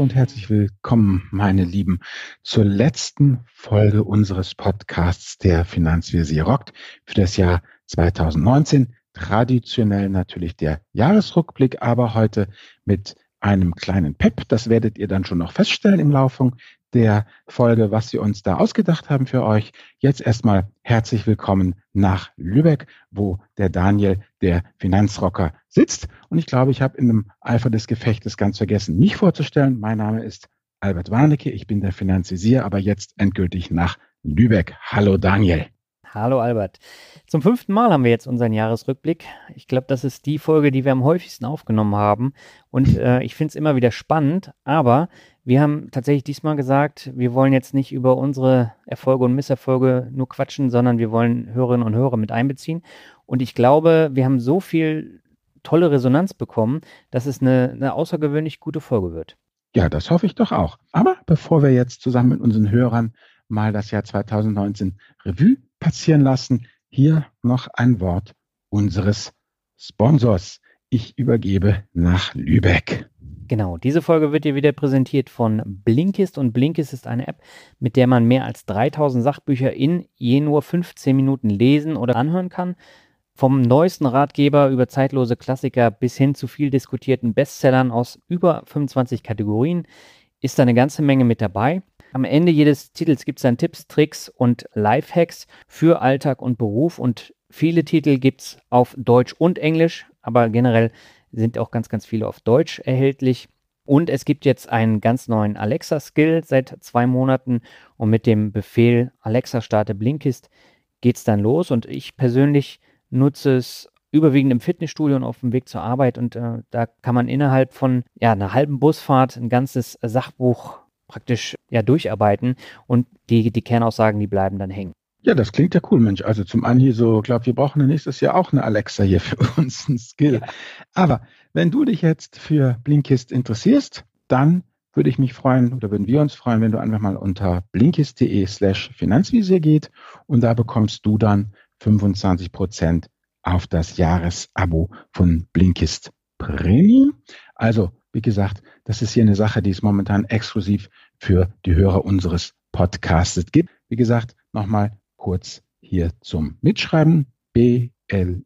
Und herzlich willkommen, meine Lieben, zur letzten Folge unseres Podcasts der Finanzvisier rockt für das Jahr 2019. Traditionell natürlich der Jahresrückblick, aber heute mit einem kleinen Pep. Das werdet ihr dann schon noch feststellen im Laufe der Folge, was wir uns da ausgedacht haben für euch. Jetzt erstmal herzlich willkommen nach Lübeck, wo der Daniel, der Finanzrocker, sitzt. Und ich glaube, ich habe in dem Eifer des Gefechtes ganz vergessen, mich vorzustellen. Mein Name ist Albert Warnecke, ich bin der Finanzisier, aber jetzt endgültig nach Lübeck. Hallo Daniel. Hallo Albert. Zum fünften Mal haben wir jetzt unseren Jahresrückblick. Ich glaube, das ist die Folge, die wir am häufigsten aufgenommen haben. Und äh, ich finde es immer wieder spannend, aber wir haben tatsächlich diesmal gesagt, wir wollen jetzt nicht über unsere Erfolge und Misserfolge nur quatschen, sondern wir wollen Hörerinnen und Hörer mit einbeziehen. Und ich glaube, wir haben so viel tolle Resonanz bekommen, dass es eine, eine außergewöhnlich gute Folge wird. Ja, das hoffe ich doch auch. Aber bevor wir jetzt zusammen mit unseren Hörern mal das Jahr 2019 Revue passieren lassen. Hier noch ein Wort unseres Sponsors. Ich übergebe nach Lübeck. Genau, diese Folge wird dir wieder präsentiert von Blinkist und Blinkist ist eine App, mit der man mehr als 3000 Sachbücher in je nur 15 Minuten lesen oder anhören kann. Vom neuesten Ratgeber über zeitlose Klassiker bis hin zu viel diskutierten Bestsellern aus über 25 Kategorien ist da eine ganze Menge mit dabei. Am Ende jedes Titels gibt es dann Tipps, Tricks und Lifehacks für Alltag und Beruf und viele Titel gibt es auf Deutsch und Englisch, aber generell sind auch ganz, ganz viele auf Deutsch erhältlich. Und es gibt jetzt einen ganz neuen Alexa-Skill seit zwei Monaten und mit dem Befehl Alexa starte Blinkist geht es dann los und ich persönlich nutze es überwiegend im Fitnessstudio und auf dem Weg zur Arbeit und äh, da kann man innerhalb von ja, einer halben Busfahrt ein ganzes Sachbuch praktisch ja durcharbeiten und die, die Kernaussagen, die bleiben dann hängen. Ja, das klingt ja cool, Mensch. Also zum einen hier so, glaube wir brauchen nächstes Jahr auch eine Alexa hier für uns, ein Skill. Ja. Aber wenn du dich jetzt für Blinkist interessierst, dann würde ich mich freuen oder würden wir uns freuen, wenn du einfach mal unter blinkist.de slash Finanzvisier geht und da bekommst du dann 25 Prozent auf das Jahresabo von Blinkist Premium. Also wie gesagt, das ist hier eine Sache, die es momentan exklusiv für die Hörer unseres Podcasts gibt. Wie gesagt, nochmal kurz hier zum Mitschreiben. B-L-I-N-K-I-S-T,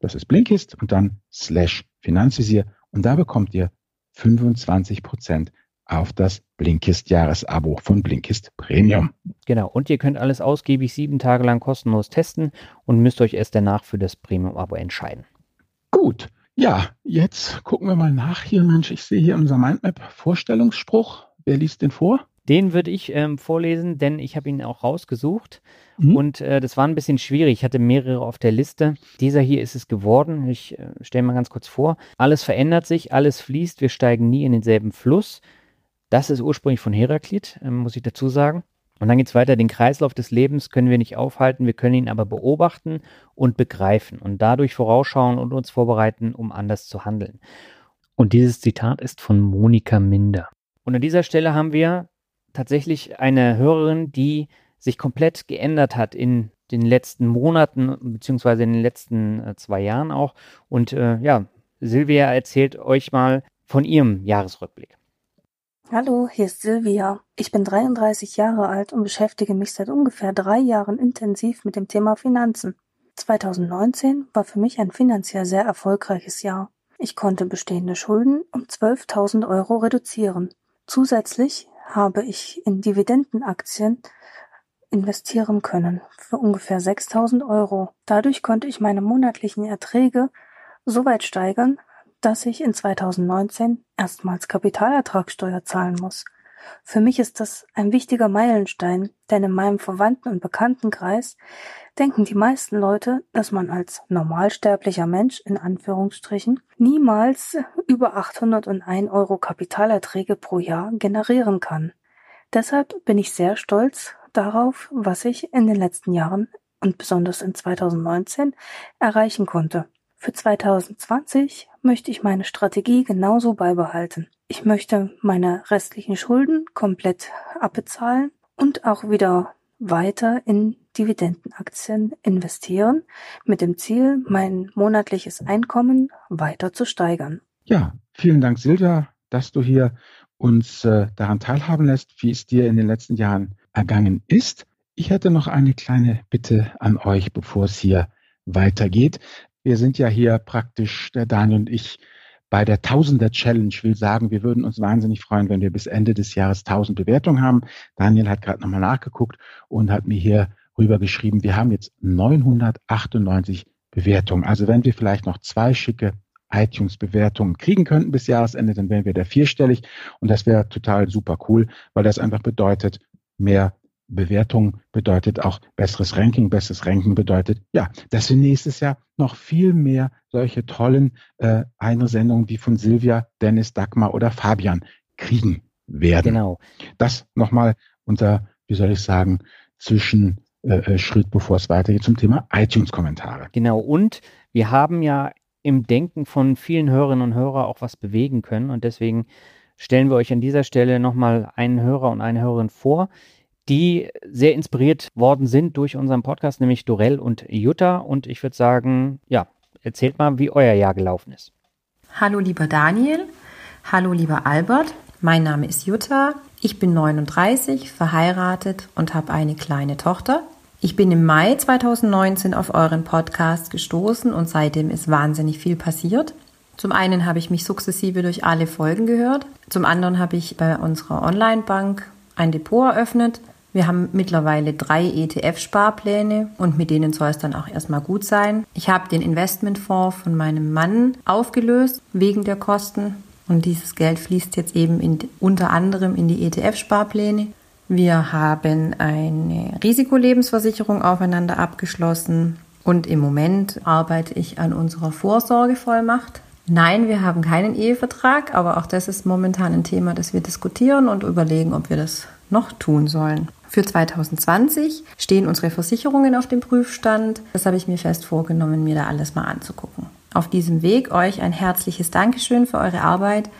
das ist Blinkist und dann slash Finanzvisier und da bekommt ihr 25 Prozent auf das Blinkist Jahresabo von Blinkist Premium. Genau, und ihr könnt alles ausgiebig sieben Tage lang kostenlos testen und müsst euch erst danach für das Premium-Abo entscheiden. Gut, ja, jetzt gucken wir mal nach hier. Mensch, ich sehe hier unser Mindmap Vorstellungsspruch. Wer liest den vor? Den würde ich ähm, vorlesen, denn ich habe ihn auch rausgesucht. Mhm. Und äh, das war ein bisschen schwierig. Ich hatte mehrere auf der Liste. Dieser hier ist es geworden. Ich äh, stelle mal ganz kurz vor. Alles verändert sich, alles fließt, wir steigen nie in denselben Fluss. Das ist ursprünglich von Heraklit, äh, muss ich dazu sagen. Und dann geht es weiter, den Kreislauf des Lebens können wir nicht aufhalten, wir können ihn aber beobachten und begreifen und dadurch vorausschauen und uns vorbereiten, um anders zu handeln. Und dieses Zitat ist von Monika Minder. Und an dieser Stelle haben wir tatsächlich eine Hörerin, die sich komplett geändert hat in den letzten Monaten, beziehungsweise in den letzten äh, zwei Jahren auch. Und äh, ja, Silvia erzählt euch mal von ihrem Jahresrückblick. Hallo, hier ist Silvia. Ich bin 33 Jahre alt und beschäftige mich seit ungefähr drei Jahren intensiv mit dem Thema Finanzen. 2019 war für mich ein finanziell sehr erfolgreiches Jahr. Ich konnte bestehende Schulden um 12.000 Euro reduzieren. Zusätzlich habe ich in Dividendenaktien investieren können für ungefähr 6.000 Euro. Dadurch konnte ich meine monatlichen Erträge so weit steigern, dass ich in 2019 erstmals Kapitalertragssteuer zahlen muss. Für mich ist das ein wichtiger Meilenstein, denn in meinem Verwandten- und Bekanntenkreis denken die meisten Leute, dass man als normalsterblicher Mensch in Anführungsstrichen niemals über 801 Euro Kapitalerträge pro Jahr generieren kann. Deshalb bin ich sehr stolz darauf, was ich in den letzten Jahren und besonders in 2019 erreichen konnte. Für 2020 möchte ich meine Strategie genauso beibehalten. Ich möchte meine restlichen Schulden komplett abbezahlen und auch wieder weiter in Dividendenaktien investieren, mit dem Ziel, mein monatliches Einkommen weiter zu steigern. Ja, vielen Dank, Silvia, dass du hier uns äh, daran teilhaben lässt, wie es dir in den letzten Jahren ergangen ist. Ich hätte noch eine kleine Bitte an euch, bevor es hier weitergeht. Wir sind ja hier praktisch, der Daniel und ich, bei der Tausender Challenge. Will sagen, wir würden uns wahnsinnig freuen, wenn wir bis Ende des Jahres 1000 Bewertungen haben. Daniel hat gerade nochmal nachgeguckt und hat mir hier rüber geschrieben, wir haben jetzt 998 Bewertungen. Also wenn wir vielleicht noch zwei schicke iTunes-Bewertungen kriegen könnten bis Jahresende, dann wären wir da vierstellig und das wäre total super cool, weil das einfach bedeutet, mehr Bewertung bedeutet auch besseres Ranking. Besseres Ranking bedeutet, ja, dass wir nächstes Jahr noch viel mehr solche tollen äh, Einsendungen wie von Silvia, Dennis, Dagmar oder Fabian kriegen werden. Genau. Das nochmal unter, wie soll ich sagen, zwischen äh, äh, Schritt, bevor es weitergeht zum Thema iTunes-Kommentare. Genau. Und wir haben ja im Denken von vielen Hörerinnen und Hörern auch was bewegen können. Und deswegen stellen wir euch an dieser Stelle nochmal einen Hörer und eine Hörerin vor, die sehr inspiriert worden sind durch unseren Podcast, nämlich Dorell und Jutta. Und ich würde sagen, ja, erzählt mal, wie euer Jahr gelaufen ist. Hallo lieber Daniel, hallo lieber Albert, mein Name ist Jutta, ich bin 39, verheiratet und habe eine kleine Tochter. Ich bin im Mai 2019 auf euren Podcast gestoßen und seitdem ist wahnsinnig viel passiert. Zum einen habe ich mich sukzessive durch alle Folgen gehört. Zum anderen habe ich bei unserer Online-Bank ein Depot eröffnet. Wir haben mittlerweile drei ETF-Sparpläne und mit denen soll es dann auch erstmal gut sein. Ich habe den Investmentfonds von meinem Mann aufgelöst wegen der Kosten und dieses Geld fließt jetzt eben in, unter anderem in die ETF-Sparpläne. Wir haben eine Risikolebensversicherung aufeinander abgeschlossen und im Moment arbeite ich an unserer Vorsorgevollmacht. Nein, wir haben keinen Ehevertrag, aber auch das ist momentan ein Thema, das wir diskutieren und überlegen, ob wir das noch tun sollen. Für 2020 stehen unsere Versicherungen auf dem Prüfstand. Das habe ich mir fest vorgenommen, mir da alles mal anzugucken auf diesem Weg euch ein herzliches Dankeschön für eure Arbeit.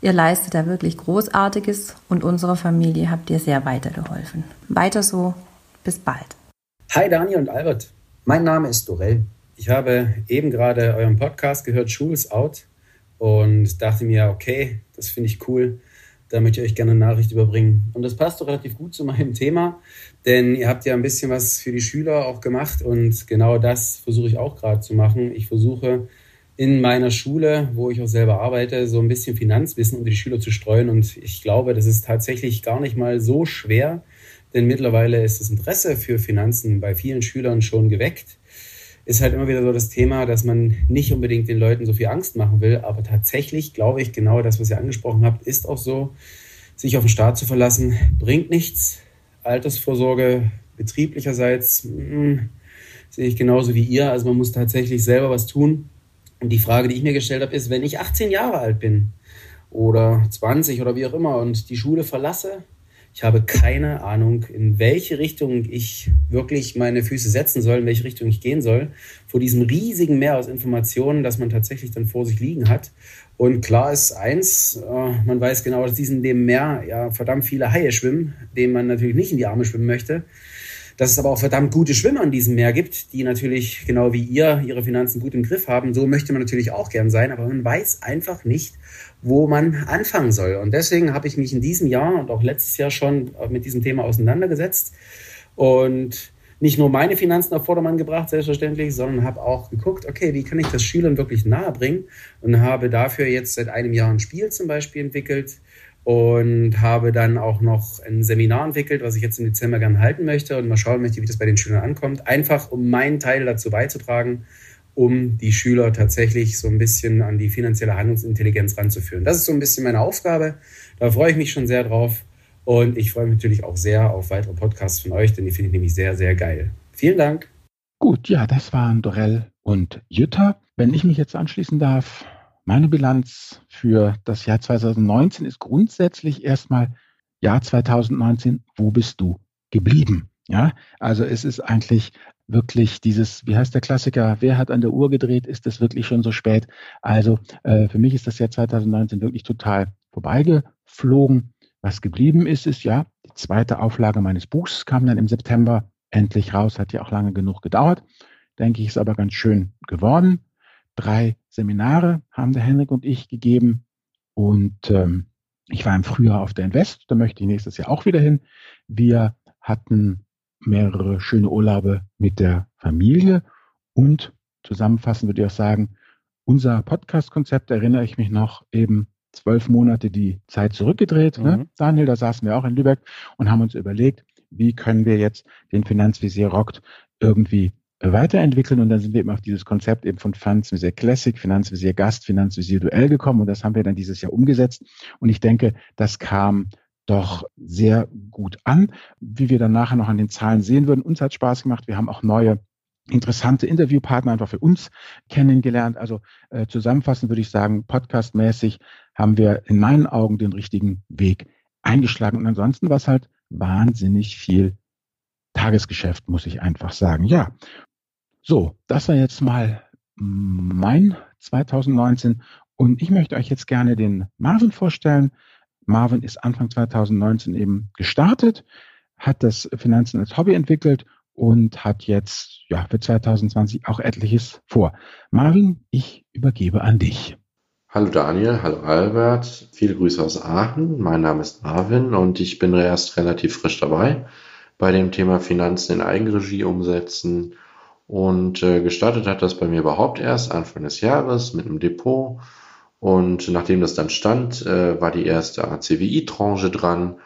Ihr leistet da wirklich Großartiges und unserer Familie habt ihr sehr weitergeholfen. Weiter so, bis bald. Hi Daniel und Albert, mein Name ist Dorell. Ich habe eben gerade euren Podcast gehört, Schools Out, und dachte mir, okay, das finde ich cool, da möchte ich euch gerne eine Nachricht überbringen. Und das passt doch relativ gut zu meinem Thema, denn ihr habt ja ein bisschen was für die Schüler auch gemacht und genau das versuche ich auch gerade zu machen. Ich versuche in meiner Schule, wo ich auch selber arbeite, so ein bisschen Finanzwissen unter die Schüler zu streuen. Und ich glaube, das ist tatsächlich gar nicht mal so schwer, denn mittlerweile ist das Interesse für Finanzen bei vielen Schülern schon geweckt. Ist halt immer wieder so das Thema, dass man nicht unbedingt den Leuten so viel Angst machen will, aber tatsächlich glaube ich, genau das, was ihr angesprochen habt, ist auch so, sich auf den Staat zu verlassen, bringt nichts. Altersvorsorge betrieblicherseits mh, hm, sehe ich genauso wie ihr. Also man muss tatsächlich selber was tun. Und die Frage, die ich mir gestellt habe, ist, wenn ich 18 Jahre alt bin oder 20 oder wie auch immer und die Schule verlasse, ich habe keine Ahnung, in welche Richtung ich wirklich meine Füße setzen soll, in welche Richtung ich gehen soll, vor diesem riesigen Meer aus Informationen, das man tatsächlich dann vor sich liegen hat. Und klar ist eins, äh, man weiß genau, dass diesen dem Meer ja verdammt viele Haie schwimmen, denen man natürlich nicht in die Arme schwimmen möchte dass es aber auch verdammt gute Schwimmer in diesem Meer gibt, die natürlich genau wie ihr ihre Finanzen gut im Griff haben. So möchte man natürlich auch gern sein, aber man weiß einfach nicht, wo man anfangen soll. Und deswegen habe ich mich in diesem Jahr und auch letztes Jahr schon mit diesem Thema auseinandergesetzt und nicht nur meine Finanzen auf Vordermann gebracht, selbstverständlich, sondern habe auch geguckt, okay, wie kann ich das Schülern wirklich nahe bringen und habe dafür jetzt seit einem Jahr ein Spiel zum Beispiel entwickelt, und habe dann auch noch ein Seminar entwickelt, was ich jetzt im Dezember gerne halten möchte und mal schauen möchte, wie das bei den Schülern ankommt. Einfach um meinen Teil dazu beizutragen, um die Schüler tatsächlich so ein bisschen an die finanzielle Handlungsintelligenz ranzuführen. Das ist so ein bisschen meine Aufgabe. Da freue ich mich schon sehr drauf. Und ich freue mich natürlich auch sehr auf weitere Podcasts von euch, denn die finde ich nämlich sehr, sehr geil. Vielen Dank. Gut, ja, das waren Dorell und Jutta. Wenn ich mich jetzt anschließen darf, meine Bilanz für das Jahr 2019 ist grundsätzlich erstmal Jahr 2019, wo bist du geblieben? Ja, also es ist eigentlich wirklich dieses, wie heißt der Klassiker, wer hat an der Uhr gedreht, ist es wirklich schon so spät? Also äh, für mich ist das Jahr 2019 wirklich total vorbeigeflogen. Was geblieben ist, ist ja, die zweite Auflage meines Buchs kam dann im September endlich raus, hat ja auch lange genug gedauert. Denke ich, ist aber ganz schön geworden. Drei Seminare haben der Henrik und ich gegeben. Und ähm, ich war im Frühjahr auf der Invest, da möchte ich nächstes Jahr auch wieder hin. Wir hatten mehrere schöne Urlaube mit der Familie und zusammenfassend würde ich auch sagen, unser Podcast-Konzept erinnere ich mich noch eben zwölf Monate die Zeit zurückgedreht. Ne? Mhm. Ne? Daniel, da saßen wir auch in Lübeck und haben uns überlegt, wie können wir jetzt den Finanzvisier Rockt irgendwie weiterentwickeln und dann sind wir eben auf dieses Konzept eben von Finanzvisier Classic, Finanzvisier Gast, Finanzvisier Duell gekommen und das haben wir dann dieses Jahr umgesetzt und ich denke, das kam doch sehr gut an, wie wir dann nachher noch an den Zahlen sehen würden. Uns hat Spaß gemacht. Wir haben auch neue interessante Interviewpartner einfach für uns kennengelernt. Also äh, zusammenfassend würde ich sagen, podcastmäßig haben wir in meinen Augen den richtigen Weg eingeschlagen. Und ansonsten war es halt wahnsinnig viel Tagesgeschäft, muss ich einfach sagen. Ja, so, das war jetzt mal mein 2019 und ich möchte euch jetzt gerne den Marvin vorstellen. Marvin ist Anfang 2019 eben gestartet, hat das Finanzen als Hobby entwickelt und hat jetzt ja für 2020 auch etliches vor. Marvin, ich übergebe an dich. Hallo Daniel, hallo Albert, viele Grüße aus Aachen. Mein Name ist Marvin und ich bin erst relativ frisch dabei bei dem Thema Finanzen in Eigenregie umsetzen. Und äh, gestartet hat das bei mir überhaupt erst Anfang des Jahres mit einem Depot. Und nachdem das dann stand, äh, war die erste ACWI-Tranche dran.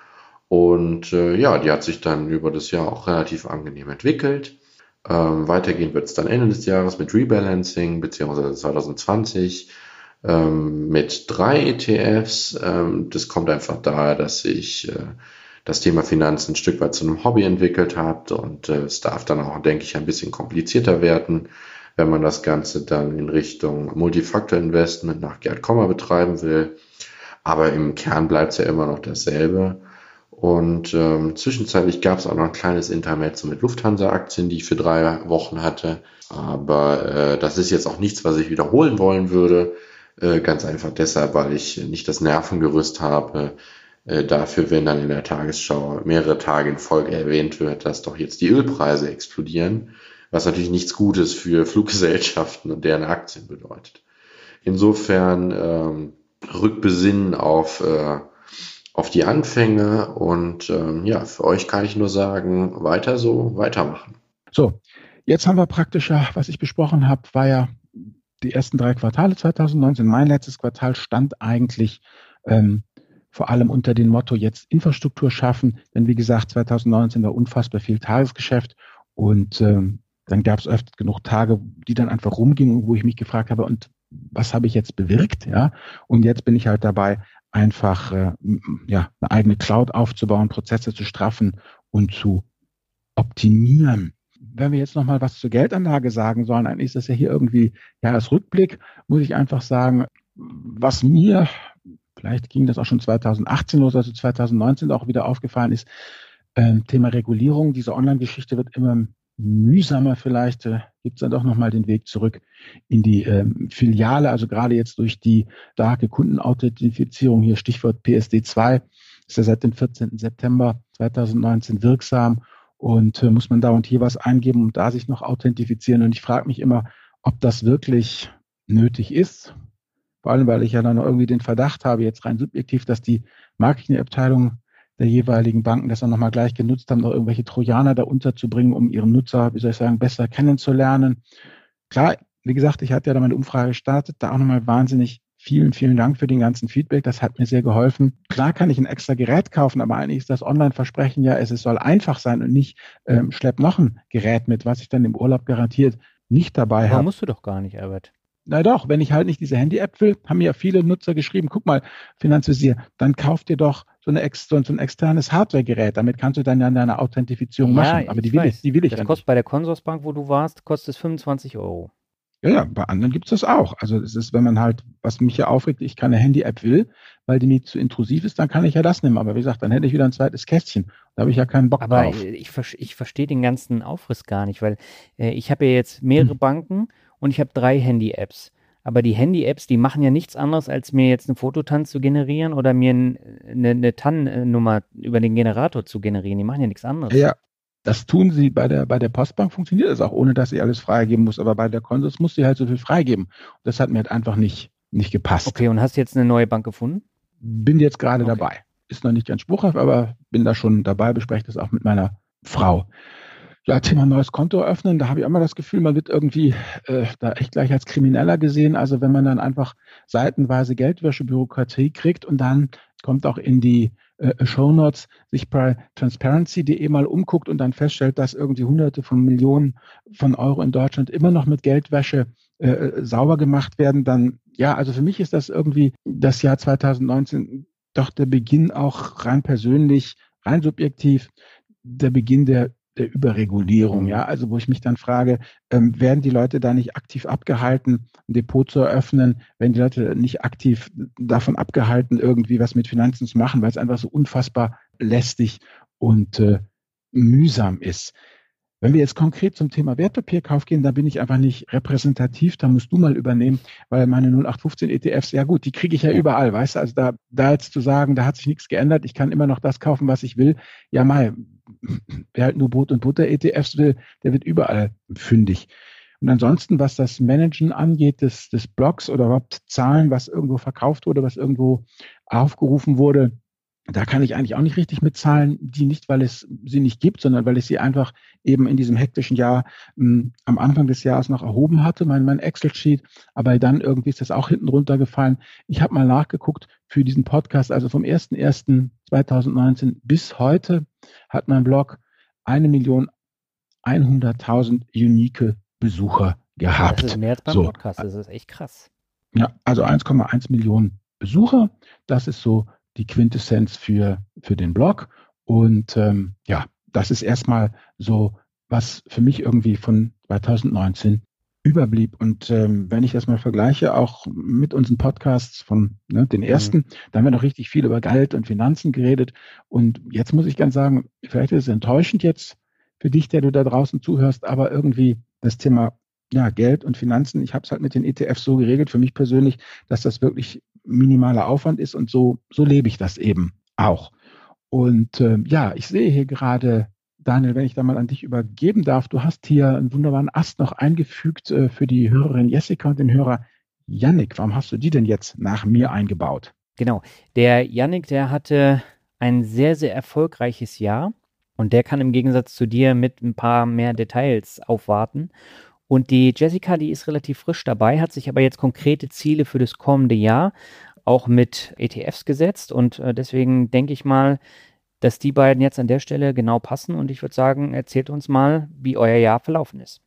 Und äh, ja, die hat sich dann über das Jahr auch relativ angenehm entwickelt. Ähm, weitergehend wird es dann Ende des Jahres mit Rebalancing, beziehungsweise 2020 ähm, mit drei ETFs. Ähm, das kommt einfach daher, dass ich äh, das Thema Finanzen ein Stück weit zu einem Hobby entwickelt habe und äh, es darf dann auch, denke ich, ein bisschen komplizierter werden, wenn man das Ganze dann in Richtung Multifactor Investment nach Gerd Kommer betreiben will. Aber im Kern bleibt es ja immer noch dasselbe. Und ähm, zwischenzeitlich gab es auch noch ein kleines Intermezzo mit Lufthansa-Aktien, die ich für drei Wochen hatte. Aber äh, das ist jetzt auch nichts, was ich wiederholen wollen würde. Äh, ganz einfach deshalb, weil ich nicht das Nervengerüst habe, äh, dafür, wenn dann in der Tagesschau mehrere Tage in Folge erwähnt wird, dass doch jetzt die Ölpreise explodieren, was natürlich nichts Gutes für Fluggesellschaften und deren Aktien bedeutet. Insofern ähm, rückbesinnen auf äh, auf die Anfänge und ähm, ja, für euch kann ich nur sagen, weiter so, weitermachen. So, jetzt haben wir praktisch ja, was ich besprochen habe, war ja die ersten drei Quartale 2019. Mein letztes Quartal stand eigentlich ähm, vor allem unter dem Motto jetzt Infrastruktur schaffen, denn wie gesagt, 2019 war unfassbar viel Tagesgeschäft und ähm, dann gab es öfter genug Tage, die dann einfach rumgingen, wo ich mich gefragt habe, und was habe ich jetzt bewirkt, ja? Und jetzt bin ich halt dabei, einfach äh, ja, eine eigene Cloud aufzubauen, Prozesse zu straffen und zu optimieren. Wenn wir jetzt noch mal was zur Geldanlage sagen sollen, eigentlich ist das ja hier irgendwie ja als Rückblick, muss ich einfach sagen, was mir vielleicht ging das auch schon 2018 los, also 2019 auch wieder aufgefallen ist, äh, Thema Regulierung. Diese Online-Geschichte wird immer mühsamer vielleicht, äh, gibt es dann doch nochmal den Weg zurück in die ähm, Filiale, also gerade jetzt durch die starke Kundenauthentifizierung, hier Stichwort PSD2, ist ja seit dem 14. September 2019 wirksam und äh, muss man da und hier was eingeben und da sich noch authentifizieren. Und ich frage mich immer, ob das wirklich nötig ist. Vor allem, weil ich ja dann irgendwie den Verdacht habe, jetzt rein subjektiv, dass die Marketingabteilung der jeweiligen Banken das dann nochmal gleich genutzt haben, noch irgendwelche Trojaner da unterzubringen, um ihren Nutzer, wie soll ich sagen, besser kennenzulernen. Klar, wie gesagt, ich hatte ja da meine Umfrage gestartet, da auch nochmal wahnsinnig vielen, vielen Dank für den ganzen Feedback. Das hat mir sehr geholfen. Klar kann ich ein extra Gerät kaufen, aber eigentlich ist das Online-Versprechen ja, es, soll einfach sein und nicht ähm, schlepp noch ein Gerät mit, was ich dann im Urlaub garantiert nicht dabei habe. musst du doch gar nicht, Albert. Na doch, wenn ich halt nicht diese Handy-App will, haben mir ja viele Nutzer geschrieben, guck mal, Finanzvisier, dann kauf dir doch so, eine, so ein externes Hardware-Gerät. Damit kannst du dann ja deine Authentifizierung ja, machen. Aber die will, ich, die will ich Das kostet bei der Consorsbank, wo du warst, kostet es 25 Euro. Ja, ja, bei anderen gibt es das auch. Also es ist, wenn man halt, was mich hier aufregt, ich keine Handy-App will, weil die mir zu intrusiv ist, dann kann ich ja das nehmen. Aber wie gesagt, dann hätte ich wieder ein zweites Kästchen. Da habe ich ja keinen Bock Aber drauf. Aber ich, ich verstehe den ganzen Aufriss gar nicht, weil äh, ich habe ja jetzt mehrere hm. Banken und ich habe drei Handy-Apps. Aber die Handy-Apps, die machen ja nichts anderes, als mir jetzt eine Fototan zu generieren oder mir eine, eine TAN-Nummer über den Generator zu generieren. Die machen ja nichts anderes. Ja, das tun sie bei der, bei der Postbank funktioniert das auch, ohne dass sie alles freigeben muss. Aber bei der Konsens muss sie halt so viel freigeben. Und das hat mir halt einfach nicht nicht gepasst. Okay, und hast du jetzt eine neue Bank gefunden? Bin jetzt gerade okay. dabei. Ist noch nicht ganz spruchhaft, aber bin da schon dabei, bespreche das auch mit meiner Frau. Ja, Thema neues Konto öffnen, da habe ich immer das Gefühl, man wird irgendwie äh, da echt gleich als Krimineller gesehen. Also wenn man dann einfach seitenweise Geldwäschebürokratie kriegt und dann kommt auch in die äh, Shownotes sich bei transparency.de mal umguckt und dann feststellt, dass irgendwie hunderte von Millionen von Euro in Deutschland immer noch mit Geldwäsche äh, sauber gemacht werden, dann ja, also für mich ist das irgendwie das Jahr 2019 doch der Beginn auch rein persönlich, rein subjektiv, der Beginn der der Überregulierung, ja, also wo ich mich dann frage, ähm, werden die Leute da nicht aktiv abgehalten, ein Depot zu eröffnen, werden die Leute nicht aktiv davon abgehalten, irgendwie was mit Finanzen zu machen, weil es einfach so unfassbar lästig und äh, mühsam ist. Wenn wir jetzt konkret zum Thema Wertpapierkauf gehen, da bin ich einfach nicht repräsentativ, da musst du mal übernehmen, weil meine 0815 ETFs, ja gut, die kriege ich ja überall, weißt du, also da, da jetzt zu sagen, da hat sich nichts geändert, ich kann immer noch das kaufen, was ich will, ja mal, wer halt nur Brot und Butter ETFs will, der wird überall fündig. Und ansonsten, was das Managen angeht, des, des Blogs oder überhaupt Zahlen, was irgendwo verkauft wurde, was irgendwo aufgerufen wurde, da kann ich eigentlich auch nicht richtig mitzahlen, die nicht, weil es sie nicht gibt, sondern weil ich sie einfach eben in diesem hektischen Jahr mh, hm, am Anfang des Jahres noch erhoben hatte, mein, mein Excel-Sheet, aber dann irgendwie ist das auch hinten runtergefallen. Ich habe mal nachgeguckt für diesen Podcast, also vom 01.01.2019 bis heute hat mein Blog eine Million 100.000 unique Besucher gehabt. Das ist mehr als beim so. Podcast, das ist echt krass. Ja, also 1,1 Millionen Besucher, das ist so die Quintessenz für, für den Blog. Und ähm, ja, das ist erstmal so, was für mich irgendwie von 2019 überblieb. Und ähm, wenn ich das mal vergleiche, auch mit unseren Podcasts von ne, den mhm. ersten, mhm. da haben wir noch richtig viel über Geld und Finanzen geredet. Und jetzt muss ich ganz sagen, vielleicht ist es enttäuschend jetzt für dich, der du da draußen zuhörst, aber irgendwie das Thema ja, Geld und Finanzen, ich habe es halt mit den ETFs so geregelt, für mich persönlich, dass das wirklich minimaler Aufwand ist und so, so lebe ich das eben auch. Und äh, ja, ich sehe hier gerade, Daniel, wenn ich da mal an dich übergeben darf, du hast hier einen wunderbaren Ast noch eingefügt äh, für die Hörerin Jessica und den Hörer Yannick. Warum hast du die denn jetzt nach mir eingebaut? Genau, der Yannick, der hatte ein sehr, sehr erfolgreiches Jahr und der kann im Gegensatz zu dir mit ein paar mehr Details aufwarten. Und die Jessica, die ist relativ frisch dabei, hat sich aber jetzt konkrete Ziele für das kommende Jahr auch mit ETFs gesetzt. Und äh, deswegen denke ich mal, dass die beiden jetzt an der Stelle genau passen. Und ich würde sagen, erzählt uns mal, wie euer Jahr verlaufen ist.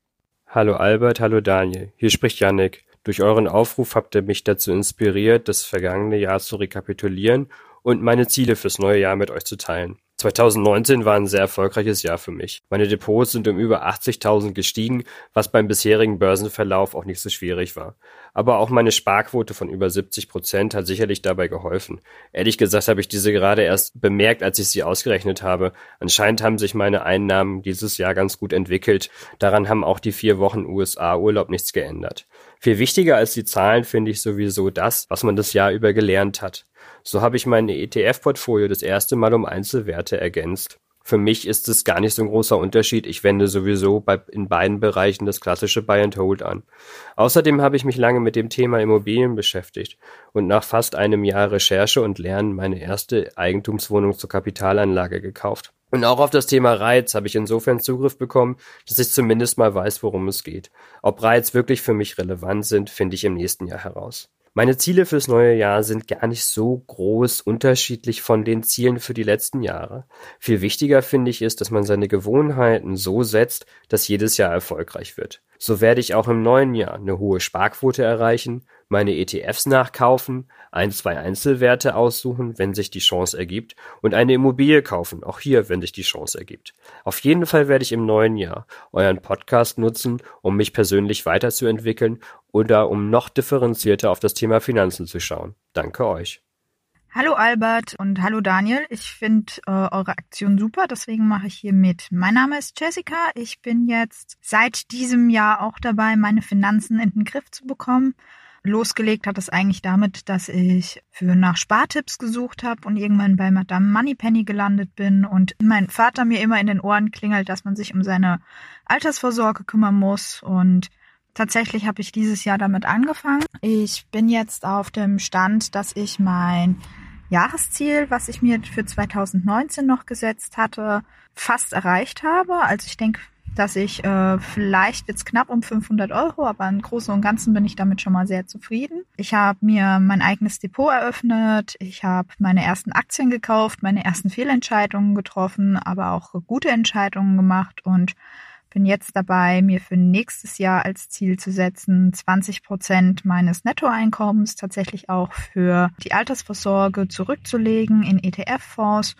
Hallo Albert, hallo Daniel. Hier spricht Yannick. Durch euren Aufruf habt ihr mich dazu inspiriert, das vergangene Jahr zu rekapitulieren und meine Ziele fürs neue Jahr mit euch zu teilen. 2019 war ein sehr erfolgreiches Jahr für mich. Meine Depots sind um über 80.000 gestiegen, was beim bisherigen Börsenverlauf auch nicht so schwierig war. Aber auch meine Sparquote von über 70 Prozent hat sicherlich dabei geholfen. Ehrlich gesagt habe ich diese gerade erst bemerkt, als ich sie ausgerechnet habe. Anscheinend haben sich meine Einnahmen dieses Jahr ganz gut entwickelt. Daran haben auch die vier Wochen USA-Urlaub nichts geändert. Viel wichtiger als die Zahlen finde ich sowieso das, was man das Jahr über gelernt hat. So habe ich mein ETF-Portfolio das erste Mal um Einzelwerte ergänzt. Für mich ist es gar nicht so ein großer Unterschied. Ich wende sowieso bei, in beiden Bereichen das klassische Buy and Hold an. Außerdem habe ich mich lange mit dem Thema Immobilien beschäftigt und nach fast einem Jahr Recherche und Lernen meine erste Eigentumswohnung zur Kapitalanlage gekauft. Und auch auf das Thema Reiz habe ich insofern Zugriff bekommen, dass ich zumindest mal weiß, worum es geht. Ob Reiz wirklich für mich relevant sind, finde ich im nächsten Jahr heraus. Meine Ziele fürs neue Jahr sind gar nicht so groß unterschiedlich von den Zielen für die letzten Jahre. Viel wichtiger finde ich ist, dass man seine Gewohnheiten so setzt, dass jedes Jahr erfolgreich wird. So werde ich auch im neuen Jahr eine hohe Sparquote erreichen, meine ETFs nachkaufen, ein, zwei Einzelwerte aussuchen, wenn sich die Chance ergibt, und eine Immobilie kaufen, auch hier, wenn sich die Chance ergibt. Auf jeden Fall werde ich im neuen Jahr euren Podcast nutzen, um mich persönlich weiterzuentwickeln oder um noch differenzierter auf das Thema Finanzen zu schauen. Danke euch. Hallo Albert und hallo Daniel. Ich finde äh, eure Aktion super, deswegen mache ich hier mit. Mein Name ist Jessica. Ich bin jetzt seit diesem Jahr auch dabei, meine Finanzen in den Griff zu bekommen. Losgelegt hat es eigentlich damit, dass ich für nach Spartipps gesucht habe und irgendwann bei Madame Moneypenny gelandet bin und mein Vater mir immer in den Ohren klingelt, dass man sich um seine Altersvorsorge kümmern muss und Tatsächlich habe ich dieses Jahr damit angefangen. Ich bin jetzt auf dem Stand, dass ich mein Jahresziel, was ich mir für 2019 noch gesetzt hatte, fast erreicht habe. Also ich denke, dass ich äh, vielleicht jetzt knapp um 500 Euro, aber im Großen und Ganzen bin ich damit schon mal sehr zufrieden. Ich habe mir mein eigenes Depot eröffnet, ich habe meine ersten Aktien gekauft, meine ersten Fehlentscheidungen getroffen, aber auch gute Entscheidungen gemacht und bin jetzt dabei, mir für nächstes Jahr als Ziel zu setzen, 20 Prozent meines Nettoeinkommens tatsächlich auch für die Altersvorsorge zurückzulegen in ETF-Fonds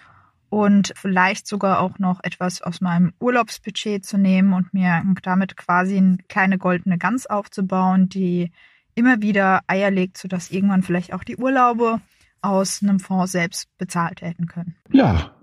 und vielleicht sogar auch noch etwas aus meinem Urlaubsbudget zu nehmen und mir damit quasi eine kleine goldene Gans aufzubauen, die immer wieder Eier legt, sodass irgendwann vielleicht auch die Urlaube aus einem Fonds selbst bezahlt werden können. Ja,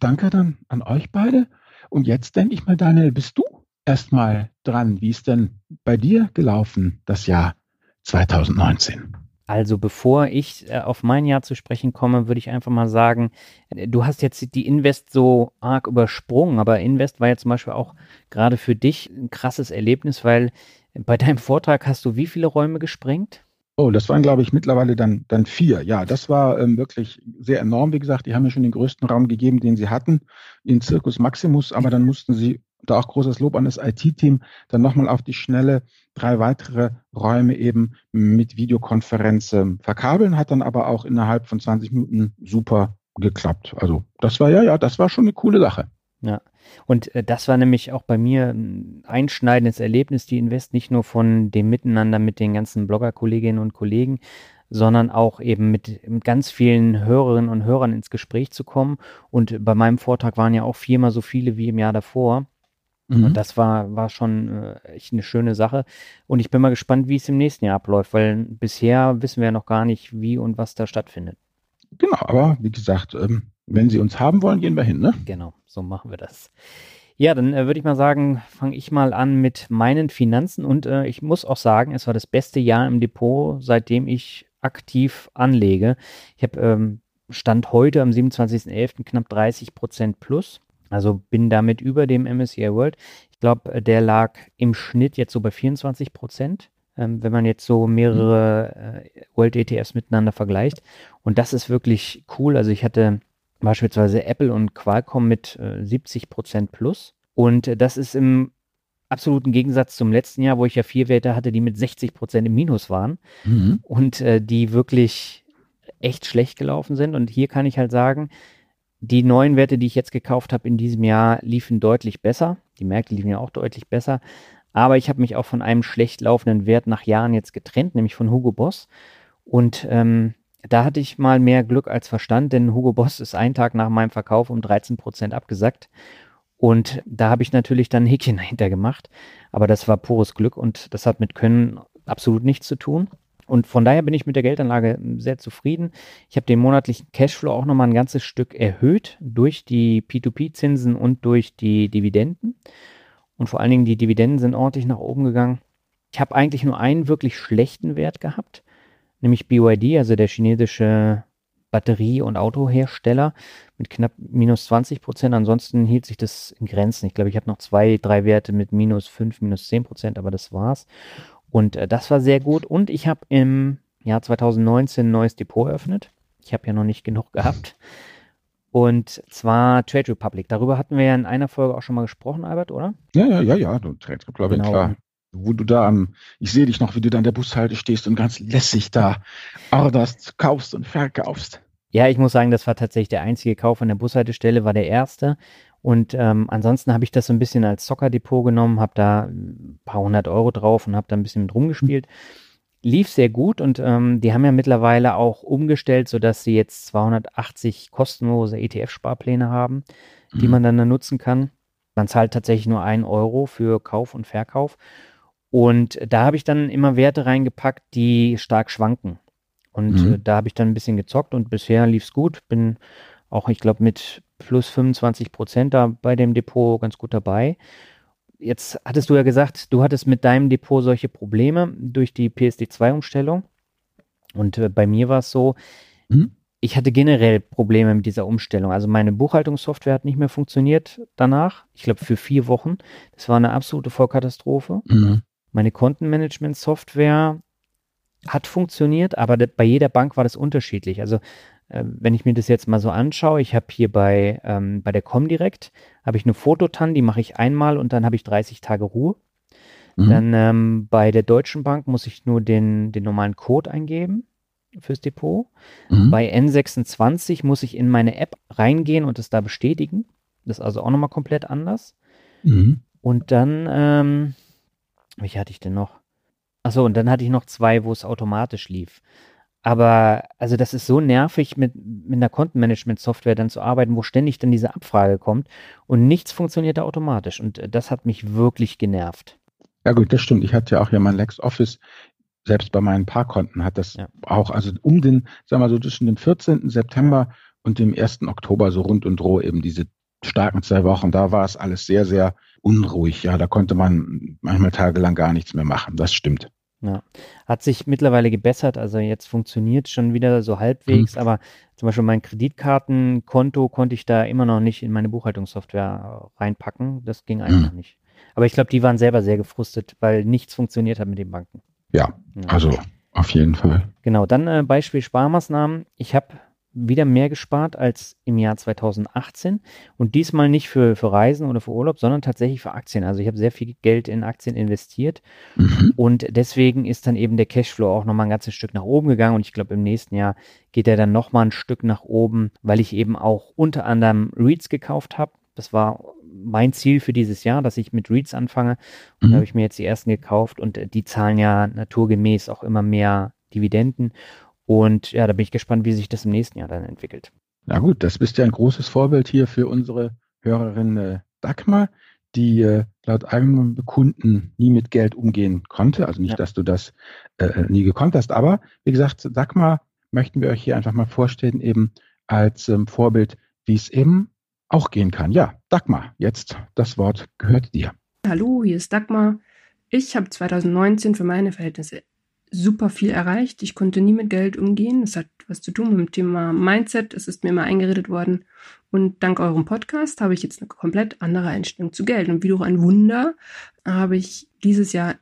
danke dann an euch beide. Und jetzt denke ich mal, Daniel, bist du erstmal dran. Wie ist denn bei dir gelaufen das Jahr 2019? Also bevor ich äh, auf mein Jahr zu sprechen komme, würde ich einfach mal sagen, äh, du hast jetzt die Invest so arg übersprungen, aber Invest war ja zum Beispiel auch gerade für dich ein krasses Erlebnis, weil bei deinem Vortrag hast du wie viele Räume gesprengt? Oh, das waren, glaube ich, mittlerweile dann, dann vier. Ja, das war ähm, wirklich sehr enorm. Wie gesagt, die haben mir schon den größten Raum gegeben, den sie hatten, in Circus Maximus, aber dann mussten sie da auch großes Lob an das IT-Team, dann nochmal auf die Schnelle drei weitere Räume eben mit Videokonferenz ähm, verkabeln, hat dann aber auch innerhalb von 20 Minuten super geklappt. Also das war ja, ja, das war schon eine coole Sache. Ja, und äh, das war nämlich auch bei mir ein einschneidendes Erlebnis, die Invest, nicht nur von dem Miteinander mit den ganzen Blogger-Kolleginnen und Kollegen, sondern auch eben mit, mit ganz vielen Hörerinnen und Hörern ins Gespräch zu kommen. Und bei meinem Vortrag waren ja auch viermal so viele wie im Jahr davor. Mhm. Und das war, war schon äh, echt eine schöne Sache. Und ich bin mal gespannt, wie es im nächsten Jahr abläuft, weil bisher wissen wir ja noch gar nicht, wie und was da stattfindet. Genau, aber wie gesagt, ähm, wenn Sie uns haben wollen, gehen wir hin, ne? Genau, so machen wir das. Ja, dann äh, würde ich mal sagen, fange ich mal an mit meinen Finanzen und äh, ich muss auch sagen, es war das beste Jahr im Depot, seitdem ich aktiv anlege. Ich habe ähm, Stand heute am 27.11. knapp 30 Prozent plus. Also bin damit über dem MSCI World. Ich glaube, äh, der lag im Schnitt jetzt so bei 24 Prozent, ähm, wenn man jetzt so mehrere äh, World ETFs miteinander vergleicht. Und das ist wirklich cool. Also ich hatte beispielsweise Apple und Qualcomm mit äh, 70 Prozent plus. Und äh, das ist im absoluten Gegensatz zum letzten Jahr, wo ich ja vier Werte hatte, die mit 60 Prozent im Minus waren mhm. und äh, die wirklich echt schlecht gelaufen sind. Und hier kann ich halt sagen, die neuen Werte, die ich jetzt gekauft habe in diesem Jahr, liefen deutlich besser. Die Märkte liefen ja auch deutlich besser. Aber ich habe mich auch von einem schlecht laufenden Wert nach Jahren jetzt getrennt, nämlich von Hugo Boss. Und ähm, da hatte ich mal mehr Glück als Verstand, denn Hugo Boss ist einen Tag nach meinem Verkauf um 13 Prozent abgesackt. Und da habe ich natürlich dann ein Häkchen dahinter gemacht. Aber das war pures Glück und das hat mit Können absolut nichts zu tun. Und von daher bin ich mit der Geldanlage sehr zufrieden. Ich habe den monatlichen Cashflow auch nochmal ein ganzes Stück erhöht durch die P2P-Zinsen und durch die Dividenden. Und vor allen Dingen die Dividenden sind ordentlich nach oben gegangen. Ich habe eigentlich nur einen wirklich schlechten Wert gehabt, nämlich BYD, also der chinesische Batterie- und Autohersteller mit knapp minus 20 Prozent. Ansonsten hielt sich das in Grenzen. Ich glaube, ich habe noch zwei, drei Werte mit minus 5, minus 10 Prozent, aber das war's. Und äh, das war sehr gut. Und ich habe im Jahr 2019 ein neues Depot eröffnet. Ich habe ja noch nicht genug gehabt. Und zwar Trade Republic. Darüber hatten wir ja in einer Folge auch schon mal gesprochen, Albert, oder? Ja, ja, ja, ja. Du Trade Republic, genau. klar. Wo du da am, ich sehe dich noch, wie du da an der Bushalte stehst und ganz lässig da orderst, kaufst und verkaufst. Ja, ich muss sagen, das war tatsächlich der einzige Kauf an der Bushaltestelle, war der erste. Und ähm, ansonsten habe ich das so ein bisschen als Zockerdepot genommen, habe da ein paar hundert Euro drauf und habe da ein bisschen mit rumgespielt. Lief sehr gut und ähm, die haben ja mittlerweile auch umgestellt, sodass sie jetzt 280 kostenlose ETF-Sparpläne haben, mhm. die man dann, dann nutzen kann. Man zahlt tatsächlich nur einen Euro für Kauf und Verkauf. Und da habe ich dann immer Werte reingepackt, die stark schwanken. Und mhm. äh, da habe ich dann ein bisschen gezockt und bisher lief es gut. Bin auch, ich glaube, mit plus 25 Prozent da bei dem Depot ganz gut dabei. Jetzt hattest du ja gesagt, du hattest mit deinem Depot solche Probleme durch die PSD2-Umstellung. Und äh, bei mir war es so, mhm. ich hatte generell Probleme mit dieser Umstellung. Also meine Buchhaltungssoftware hat nicht mehr funktioniert danach. Ich glaube für vier Wochen. Das war eine absolute Vollkatastrophe. Mhm. Meine Kontenmanagement-Software hat funktioniert, aber bei jeder Bank war das unterschiedlich. Also wenn ich mir das jetzt mal so anschaue, ich habe hier bei, ähm, bei der Comdirect, habe ich eine Fototan, die mache ich einmal und dann habe ich 30 Tage Ruhe. Mhm. Dann ähm, bei der Deutschen Bank muss ich nur den, den normalen Code eingeben fürs Depot. Mhm. Bei N26 muss ich in meine App reingehen und es da bestätigen. Das ist also auch nochmal komplett anders. Mhm. Und dann, ähm, welche hatte ich denn noch? Achso, und dann hatte ich noch zwei, wo es automatisch lief. Aber also das ist so nervig, mit, mit einer Kontenmanagement-Software dann zu arbeiten, wo ständig dann diese Abfrage kommt und nichts funktioniert da automatisch. Und äh, das hat mich wirklich genervt. Ja gut, das stimmt. Ich hatte ja auch hier mein LexOffice, selbst bei meinen Paarkonten hat das ja. auch, also um den, sagen wir so, zwischen dem 14. September und dem 1. Oktober so rund und roh eben diese starken zwei Wochen, da war es alles sehr, sehr unruhig. Ja, da konnte man manchmal tagelang gar nichts mehr machen. Das stimmt. Ja. Hat sich mittlerweile gebessert, also jetzt funktioniert schon wieder so halbwegs, mhm. aber zum Beispiel mein Kreditkartenkonto konnte ich da immer noch nicht in meine Buchhaltungssoftware reinpacken. Das ging einfach mhm. nicht. Aber ich glaube, die waren selber sehr gefrustet, weil nichts funktioniert hat mit den Banken. Ja, ja. also auf jeden Fall. Genau, dann äh, Beispiel Sparmaßnahmen. Ich habe wieder mehr gespart als im Jahr 2018 und diesmal nicht für, für Reisen oder für Urlaub, sondern tatsächlich für Aktien. Also ich habe sehr viel Geld in Aktien investiert mhm. und deswegen ist dann eben der Cashflow auch nochmal ein ganzes Stück nach oben gegangen und ich glaube im nächsten Jahr geht er dann nochmal ein Stück nach oben, weil ich eben auch unter anderem REITs gekauft habe. Das war mein Ziel für dieses Jahr, dass ich mit REITs anfange und mhm. da habe ich mir jetzt die ersten gekauft und die zahlen ja naturgemäß auch immer mehr Dividenden und ja, da bin ich gespannt, wie sich das im nächsten Jahr dann entwickelt. Na gut, das bist ja ein großes Vorbild hier für unsere Hörerin äh, Dagmar, die äh, laut eigenem Bekunden nie mit Geld umgehen konnte. Also nicht, ja. dass du das äh, äh, nie gekonnt hast, aber wie gesagt, Dagmar möchten wir euch hier einfach mal vorstellen, eben als ähm, Vorbild, wie es eben auch gehen kann. Ja, Dagmar, jetzt das Wort gehört dir. Hallo, hier ist Dagmar. Ich habe 2019 für meine Verhältnisse super viel erreicht. Ich konnte nie mit Geld umgehen. Das hat was zu tun mit dem Thema Mindset. Es ist mir immer eingeredet worden. Und dank eurem Podcast habe ich jetzt eine komplett andere Einstellung zu Geld. Und wie durch ein Wunder habe ich dieses Jahr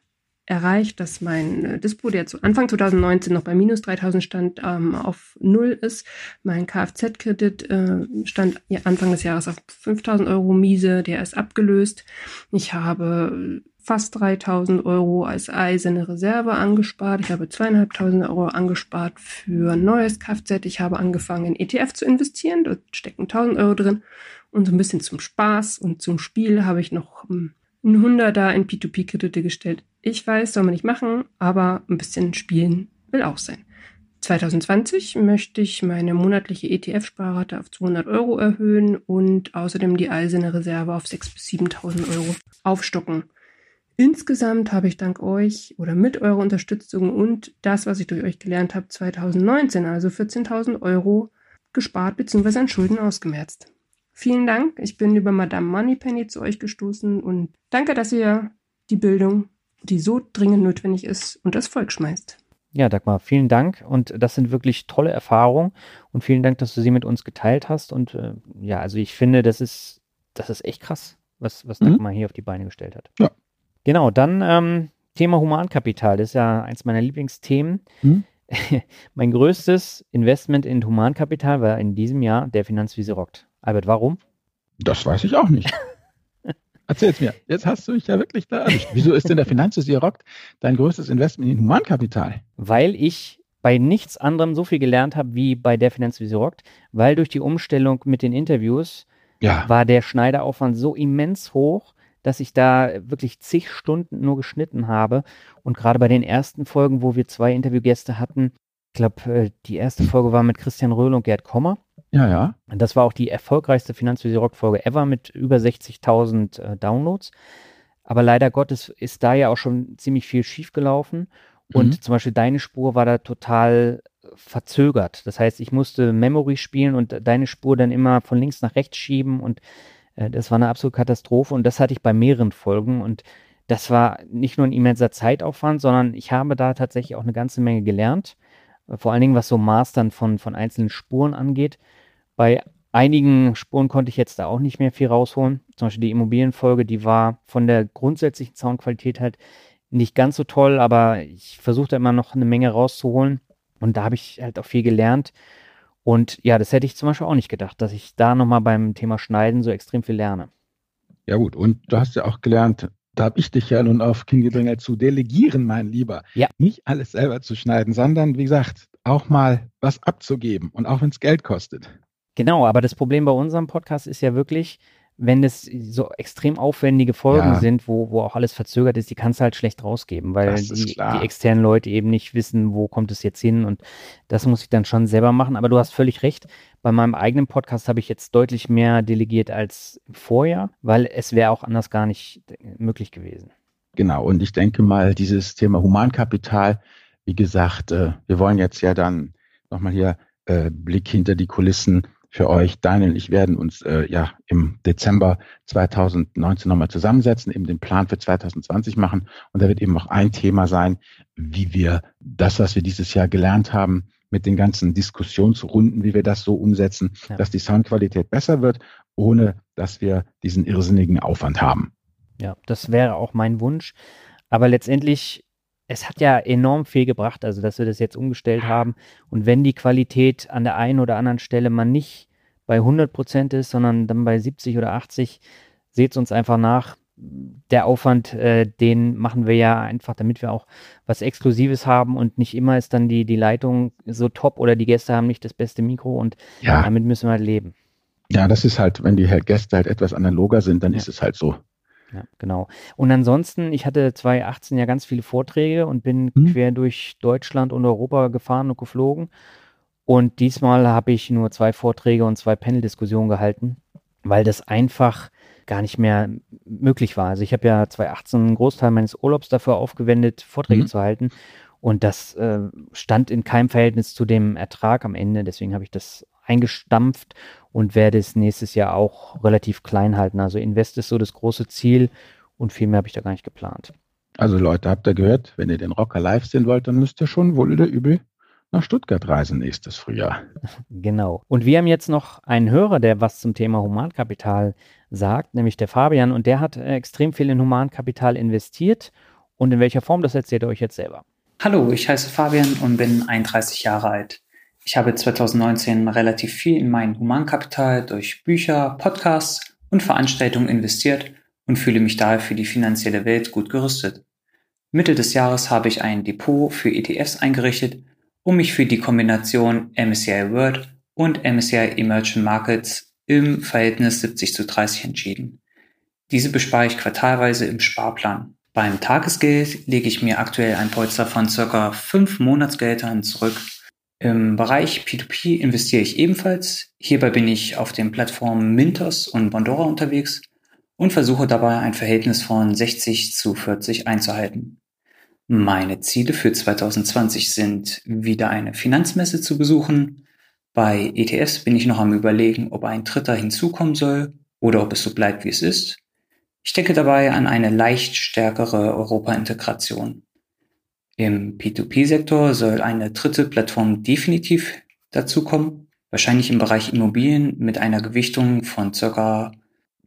erreicht, dass mein äh, Dispo, der zu Anfang 2019 noch bei minus 3000 stand, ähm, auf Null ist. Mein Kfz-Kredit äh, stand Anfang des Jahres auf 5000 Euro miese, der ist abgelöst. Ich habe fast 3000 Euro als eiserne Reserve angespart. Ich habe zweieinhalbtausend Euro angespart für ein neues Kfz. Ich habe angefangen in ETF zu investieren. Dort stecken 1000 Euro drin. Und so ein bisschen zum Spaß und zum Spiel habe ich noch hm, ein Hunderter in P2P-Kredite gestellt. Ich weiß, soll man nicht machen, aber ein bisschen spielen will auch sein. 2020 möchte ich meine monatliche ETF-Sparrate auf 200 Euro erhöhen und außerdem die eiserne Reserve auf 6.000 bis 7.000 Euro aufstocken. Insgesamt habe ich dank euch oder mit eurer Unterstützung und das, was ich durch euch gelernt habe, 2019, also 14.000 Euro gespart bzw. an Schulden ausgemerzt. Vielen Dank. Ich bin über Madame Moneypenny zu euch gestoßen und danke, dass ihr die Bildung, die so dringend notwendig ist, unter das Volk schmeißt. Ja, Dagmar, vielen Dank. Und das sind wirklich tolle Erfahrungen. Und vielen Dank, dass du sie mit uns geteilt hast. Und äh, ja, also ich finde, das ist, das ist echt krass, was, was mhm. Dagmar hier auf die Beine gestellt hat. Ja, Genau, dann ähm, Thema Humankapital. Das ist ja eins meiner Lieblingsthemen. Hm? mein größtes Investment in Humankapital war in diesem Jahr der Finanzwiese rockt. Albert, warum? Das weiß ich auch nicht. Erzähl's mir. Jetzt hast du mich ja wirklich da. Wieso ist denn der Finanzwiese rockt dein größtes Investment in Humankapital? Weil ich bei nichts anderem so viel gelernt habe wie bei der Finanzwiese rockt, weil durch die Umstellung mit den Interviews ja. war der Schneideraufwand so immens hoch, dass ich da wirklich zig Stunden nur geschnitten habe. Und gerade bei den ersten Folgen, wo wir zwei Interviewgäste hatten, ich glaube, äh, die erste Folge war mit Christian Röhl und Gerd Kommer. Ja, ja. Und das war auch die erfolgreichste Finanzvisier Rock Folge ever mit über 60.000 äh, Downloads. Aber leider Gottes ist da ja auch schon ziemlich viel schiefgelaufen. Und mhm. zum Beispiel deine Spur war da total verzögert. Das heißt, ich musste Memory spielen und deine Spur dann immer von links nach rechts schieben und äh, das war eine absolute Katastrophe und das hatte ich bei mehreren Folgen und das war nicht nur ein immenser Zeitaufwand, sondern ich habe da tatsächlich auch eine ganze Menge gelernt. Äh, vor allen Dingen, was so Mastern von, von einzelnen Spuren angeht. Bei einigen Spuren konnte ich jetzt da auch nicht mehr viel rausholen. Zum Beispiel die Immobilienfolge, die war von der grundsätzlichen Soundqualität halt nicht ganz so toll, aber ich versuche da immer noch eine Menge rauszuholen. Und da habe ich halt auch viel gelernt. Und ja, das hätte ich zum Beispiel auch nicht gedacht, dass ich da nochmal beim Thema Schneiden so extrem viel lerne. Ja gut, und du hast ja auch gelernt, da habe ich dich ja nun auf Kindgedrängel zu delegieren, mein Lieber. Ja. Nicht alles selber zu schneiden, sondern wie gesagt, auch mal was abzugeben und auch wenn es Geld kostet. Genau, aber das Problem bei unserem Podcast ist ja wirklich, wenn es so extrem aufwendige Folgen Ja. sind, wo, wo auch alles verzögert ist, die kannst du halt schlecht rausgeben, weil die, die externen Leute eben nicht wissen, wo kommt es jetzt hin und das muss ich dann schon selber machen. Aber du hast völlig recht. Bei meinem eigenen Podcast habe ich jetzt deutlich mehr delegiert als Vorjahr, weil es wäre auch anders gar nicht möglich gewesen. Genau, und ich denke mal, dieses Thema Humankapital, wie gesagt, äh, wir wollen jetzt ja dann nochmal hier äh, Blick hinter die Kulissen für euch. Daniel und ich werden uns äh, ja im Dezember 2019 nochmal zusammensetzen, eben den Plan für 2020 machen. Und da wird eben auch ein Thema sein, wie wir das, was wir dieses Jahr gelernt haben, mit den ganzen Diskussionsrunden, wie wir das so umsetzen, Ja. dass die Soundqualität besser wird, ohne dass wir diesen irrsinnigen Aufwand haben. Ja, das wäre auch mein Wunsch. Aber letztendlich, es hat ja enorm viel gebracht, also dass wir das jetzt umgestellt haben. Und wenn die Qualität an der einen oder anderen Stelle mal nicht bei 100 Prozent ist, sondern dann bei 70 oder 80, seht es uns einfach nach. Der Aufwand, äh, den machen wir ja einfach, damit wir auch was Exklusives haben und nicht immer ist dann die, die Leitung so top oder die Gäste haben nicht das beste Mikro und Ja, damit müssen wir halt leben. Ja, das ist halt, wenn die Gäste halt etwas analoger sind, dann Ja. ist es halt so. Ja, genau. Und ansonsten, ich hatte 2018 ja ganz viele Vorträge und bin Mhm. quer durch Deutschland und Europa gefahren und geflogen. Und diesmal habe ich nur zwei Vorträge und zwei Panel-Diskussionen gehalten, weil das einfach gar nicht mehr möglich war. Also ich habe ja 2018 einen Großteil meines Urlaubs dafür aufgewendet, Vorträge Mhm. zu halten. Und das äh, stand in keinem Verhältnis zu dem Ertrag am Ende. Deswegen habe ich das eingestampft und werde es nächstes Jahr auch relativ klein halten. Also Invest ist so das große Ziel und viel mehr habe ich da gar nicht geplant. Also Leute, habt ihr gehört, wenn ihr den Rocker live sehen wollt, dann müsst ihr schon wohl oder übel nach Stuttgart reisen nächstes Frühjahr. Genau. Und wir haben jetzt noch einen Hörer, der was zum Thema Humankapital sagt, nämlich der Fabian. Und der hat äh, extrem viel in Humankapital investiert. Und in welcher Form, das erzählt er euch jetzt selber. Hallo, ich heiße Fabian und bin 31 Jahre alt. Ich habe 2019 relativ viel in mein Humankapital durch Bücher, Podcasts und Veranstaltungen investiert und fühle mich daher für die finanzielle Welt gut gerüstet. Mitte des Jahres habe ich ein Depot für ETFs eingerichtet, um mich für die Kombination MSCI World und MSCI Emerging Markets im Verhältnis 70 zu 30 entschieden. Diese bespare ich quartalweise im Sparplan. Beim Tagesgeld lege ich mir aktuell ein Polster von circa fünf Monatsgeldern zurück. Im Bereich P2P investiere ich ebenfalls. Hierbei bin ich auf den Plattformen Mintos und Bondora unterwegs und versuche dabei ein Verhältnis von 60 zu 40 einzuhalten. Meine Ziele für 2020 sind, wieder eine Finanzmesse zu besuchen. Bei ETFs bin ich noch am Überlegen, ob ein dritter hinzukommen soll oder ob es so bleibt, wie es ist. Ich denke dabei an eine leicht stärkere Europa-Integration. Im P2P-Sektor soll eine dritte Plattform definitiv dazukommen, wahrscheinlich im Bereich Immobilien mit einer Gewichtung von circa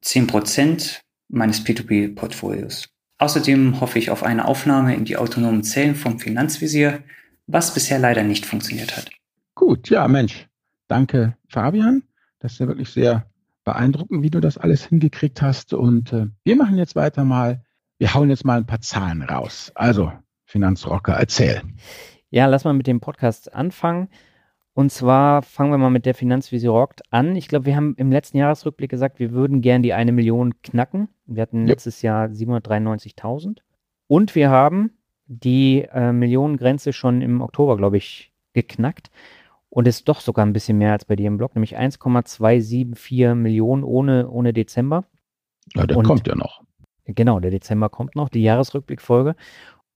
10% meines P2P-Portfolios. Außerdem hoffe ich auf eine Aufnahme in die autonomen Zellen vom Finanzvisier, was bisher leider nicht funktioniert hat. Gut, ja, Mensch. Danke, Fabian. Das ist ja wirklich sehr beeindruckend, wie du das alles hingekriegt hast. Und äh, wir machen jetzt weiter mal. Wir hauen jetzt mal ein paar Zahlen raus. Also, Finanzrocker, erzähl. Ja, lass mal mit dem Podcast anfangen. Und zwar fangen wir mal mit der Finanzvisier rockt an. Ich glaube, wir haben im letzten Jahresrückblick gesagt, wir würden gern die eine Million knacken. Wir hatten Yep. letztes Jahr 793.000. Und wir haben die äh, Millionengrenze schon im Oktober, glaube ich, geknackt. Und ist doch sogar ein bisschen mehr als bei dir im Blog, nämlich 1,274 Millionen ohne, ohne Dezember. Ja, der Und- kommt ja noch. Genau, der Dezember kommt noch, die Jahresrückblickfolge.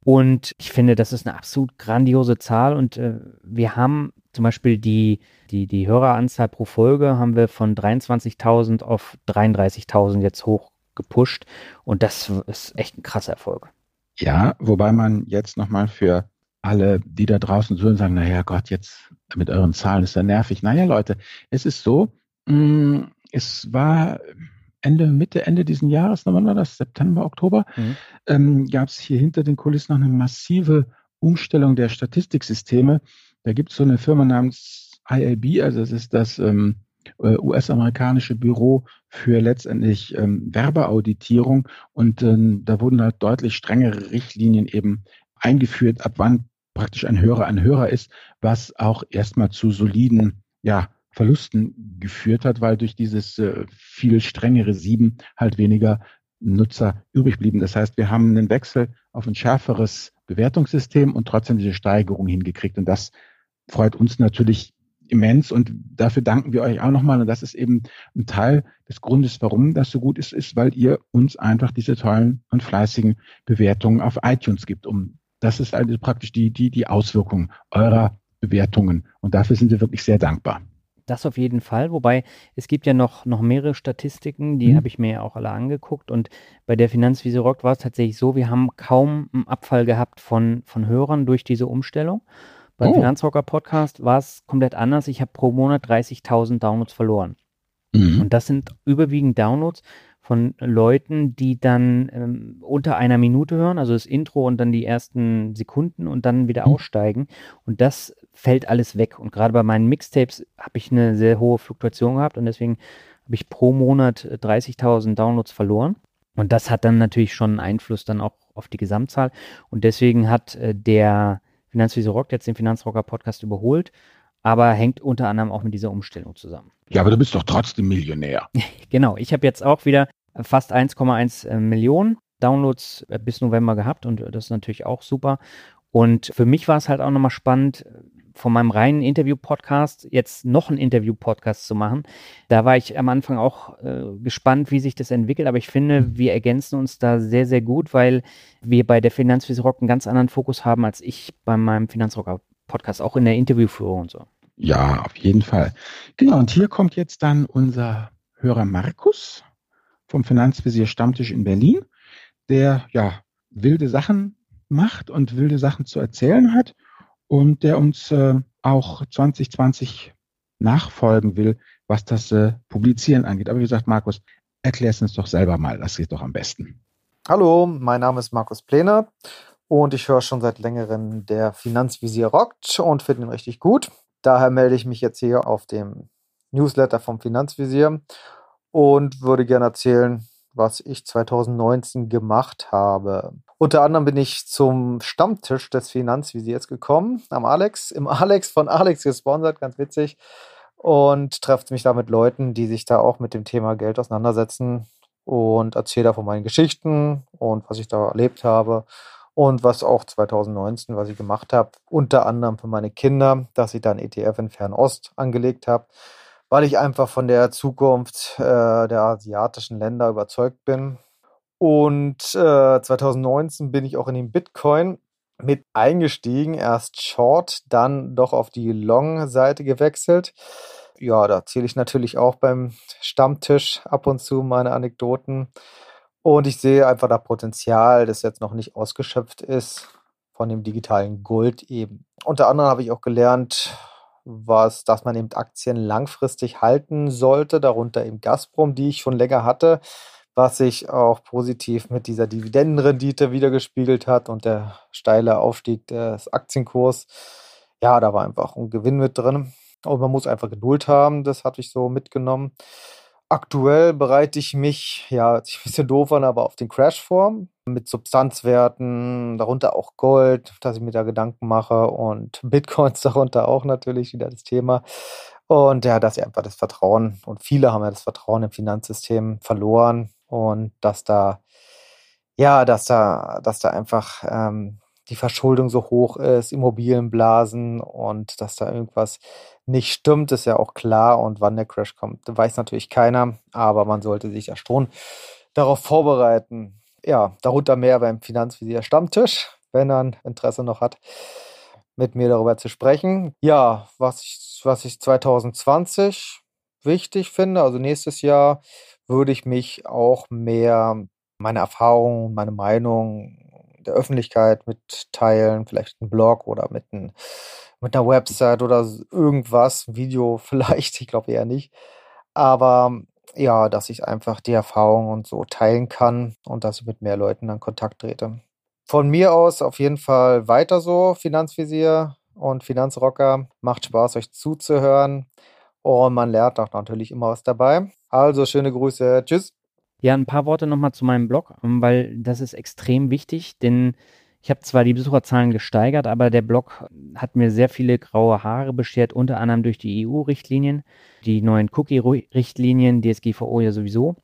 Und ich finde, das ist eine absolut grandiose Zahl. Und äh, wir haben zum Beispiel die, die, die Höreranzahl pro Folge haben wir von 23.000 auf 33.000 jetzt hoch gepusht. Und das ist echt ein krasser Erfolg. Ja, wobei man jetzt nochmal für alle, die da draußen zuhören, sagen, naja Gott, jetzt mit euren Zahlen ist ja nervig. Naja, Leute, es ist so, mh, es war Ende, Mitte, Ende diesen Jahres, wann war das? September, Oktober, mhm. ähm, gab es hier hinter den Kulissen noch eine massive Umstellung der Statistiksysteme. Da gibt es so eine Firma namens IAB, also das ist das ähm, äh, US-amerikanische Büro für letztendlich ähm, Werbeauditierung. Und ähm, da wurden halt deutlich strengere Richtlinien eben eingeführt, ab wann praktisch ein Hörer ein Hörer ist, was auch erstmal zu soliden ja, Verlusten geführt hat, weil durch dieses äh, viel strengere Sieben halt weniger Nutzer übrig blieben. Das heißt, wir haben einen Wechsel auf ein schärferes Bewertungssystem und trotzdem diese Steigerung hingekriegt. Und das freut uns natürlich immens und dafür danken wir euch auch nochmal. Und das ist eben ein Teil des Grundes, warum das so gut ist, ist, weil ihr uns einfach diese tollen und fleißigen Bewertungen auf iTunes gibt. Um, das ist also praktisch die, die, die Auswirkung eurer Bewertungen. Und dafür sind wir wirklich sehr dankbar. Das auf jeden Fall. Wobei es gibt ja noch, noch mehrere Statistiken, die mhm. habe ich mir ja auch alle angeguckt. Und bei der Finanzwiese Rock war es tatsächlich so, wir haben kaum einen Abfall gehabt von, von Hörern durch diese Umstellung. Beim oh. Finanzrocker Podcast war es komplett anders. Ich habe pro Monat 30.000 Downloads verloren. Mhm. Und das sind überwiegend Downloads von Leuten, die dann ähm, unter einer Minute hören, also das Intro und dann die ersten Sekunden und dann wieder mhm. aussteigen. Und das fällt alles weg. Und gerade bei meinen Mixtapes habe ich eine sehr hohe Fluktuation gehabt und deswegen habe ich pro Monat 30.000 Downloads verloren. Und das hat dann natürlich schon einen Einfluss dann auch auf die Gesamtzahl. Und deswegen hat äh, der Finanzwiese Rock jetzt den Finanzrocker Podcast überholt, aber hängt unter anderem auch mit dieser Umstellung zusammen. Ja, aber du bist doch trotzdem Millionär. genau, ich habe jetzt auch wieder fast 1,1 äh, Millionen Downloads äh, bis November gehabt und das ist natürlich auch super. Und für mich war es halt auch nochmal spannend, von meinem reinen Interview-Podcast jetzt noch einen Interview-Podcast zu machen. Da war ich am Anfang auch äh, gespannt, wie sich das entwickelt, aber ich finde, mhm. wir ergänzen uns da sehr, sehr gut, weil wir bei der Finanzwiese Rock einen ganz anderen Fokus haben als ich bei meinem Finanzrocker-Podcast, auch in der Interviewführung und so. Ja, auf jeden Fall. Genau, und hier kommt jetzt dann unser Hörer Markus vom Finanzvisier Stammtisch in Berlin, der ja wilde Sachen macht und wilde Sachen zu erzählen hat und der uns äh, auch 2020 nachfolgen will, was das äh, Publizieren angeht. Aber wie gesagt, Markus, erklär es uns doch selber mal. Das geht doch am besten. Hallo, mein Name ist Markus Pläne und ich höre schon seit längerem der Finanzvisier rockt und finde ihn richtig gut. Daher melde ich mich jetzt hier auf dem Newsletter vom Finanzvisier und würde gerne erzählen, was ich 2019 gemacht habe. Unter anderem bin ich zum Stammtisch des Finanzvisiers gekommen, am Alex, im Alex von Alex gesponsert, ganz witzig. Und treffe mich da mit Leuten, die sich da auch mit dem Thema Geld auseinandersetzen und erzähle da von meinen Geschichten und was ich da erlebt habe und was auch 2019, was ich gemacht habe, unter anderem für meine Kinder, dass ich dann ETF in Fernost angelegt habe, weil ich einfach von der Zukunft äh, der asiatischen Länder überzeugt bin und äh, 2019 bin ich auch in den Bitcoin mit eingestiegen, erst Short, dann doch auf die Long-Seite gewechselt. Ja, da zähle ich natürlich auch beim Stammtisch ab und zu meine Anekdoten. Und ich sehe einfach das Potenzial, das jetzt noch nicht ausgeschöpft ist, von dem digitalen Gold eben. Unter anderem habe ich auch gelernt, was, dass man eben Aktien langfristig halten sollte, darunter eben Gazprom, die ich schon länger hatte was sich auch positiv mit dieser Dividendenrendite wiedergespiegelt hat und der steile Aufstieg des Aktienkurs. Ja, da war einfach ein Gewinn mit drin. Und man muss einfach Geduld haben, das hatte ich so mitgenommen. Aktuell bereite ich mich, ja, ein bisschen doof an, aber auf den Crash vor. Mit Substanzwerten, darunter auch Gold, dass ich mir da Gedanken mache und Bitcoins darunter auch natürlich wieder das Thema. Und ja, dass einfach das Vertrauen, und viele haben ja das Vertrauen im Finanzsystem verloren und dass da, ja, dass da, dass da einfach ähm, die Verschuldung so hoch ist, Immobilienblasen und dass da irgendwas nicht stimmt, ist ja auch klar. Und wann der Crash kommt, weiß natürlich keiner, aber man sollte sich ja schon darauf vorbereiten. Ja, darunter mehr beim Finanzvisier Stammtisch, wenn er ein Interesse noch hat, mit mir darüber zu sprechen. Ja, was ich, was ich 2020 wichtig finde, also nächstes Jahr würde ich mich auch mehr meine Erfahrungen, meine Meinung der Öffentlichkeit mitteilen, vielleicht ein Blog oder mit, ein, mit einer Website oder irgendwas, Video vielleicht, ich glaube eher nicht. Aber ja, dass ich einfach die Erfahrung und so teilen kann und dass ich mit mehr Leuten dann Kontakt trete. Von mir aus auf jeden Fall weiter so, Finanzvisier und Finanzrocker. Macht Spaß, euch zuzuhören. Und man lernt auch natürlich immer was dabei. Also schöne Grüße. Tschüss. Ja, ein paar Worte nochmal zu meinem Blog, weil das ist extrem wichtig, denn ich habe zwar die Besucherzahlen gesteigert, aber der Blog hat mir sehr viele graue Haare beschert, unter anderem durch die EU-Richtlinien, die neuen Cookie-Richtlinien, DSGVO ja sowieso.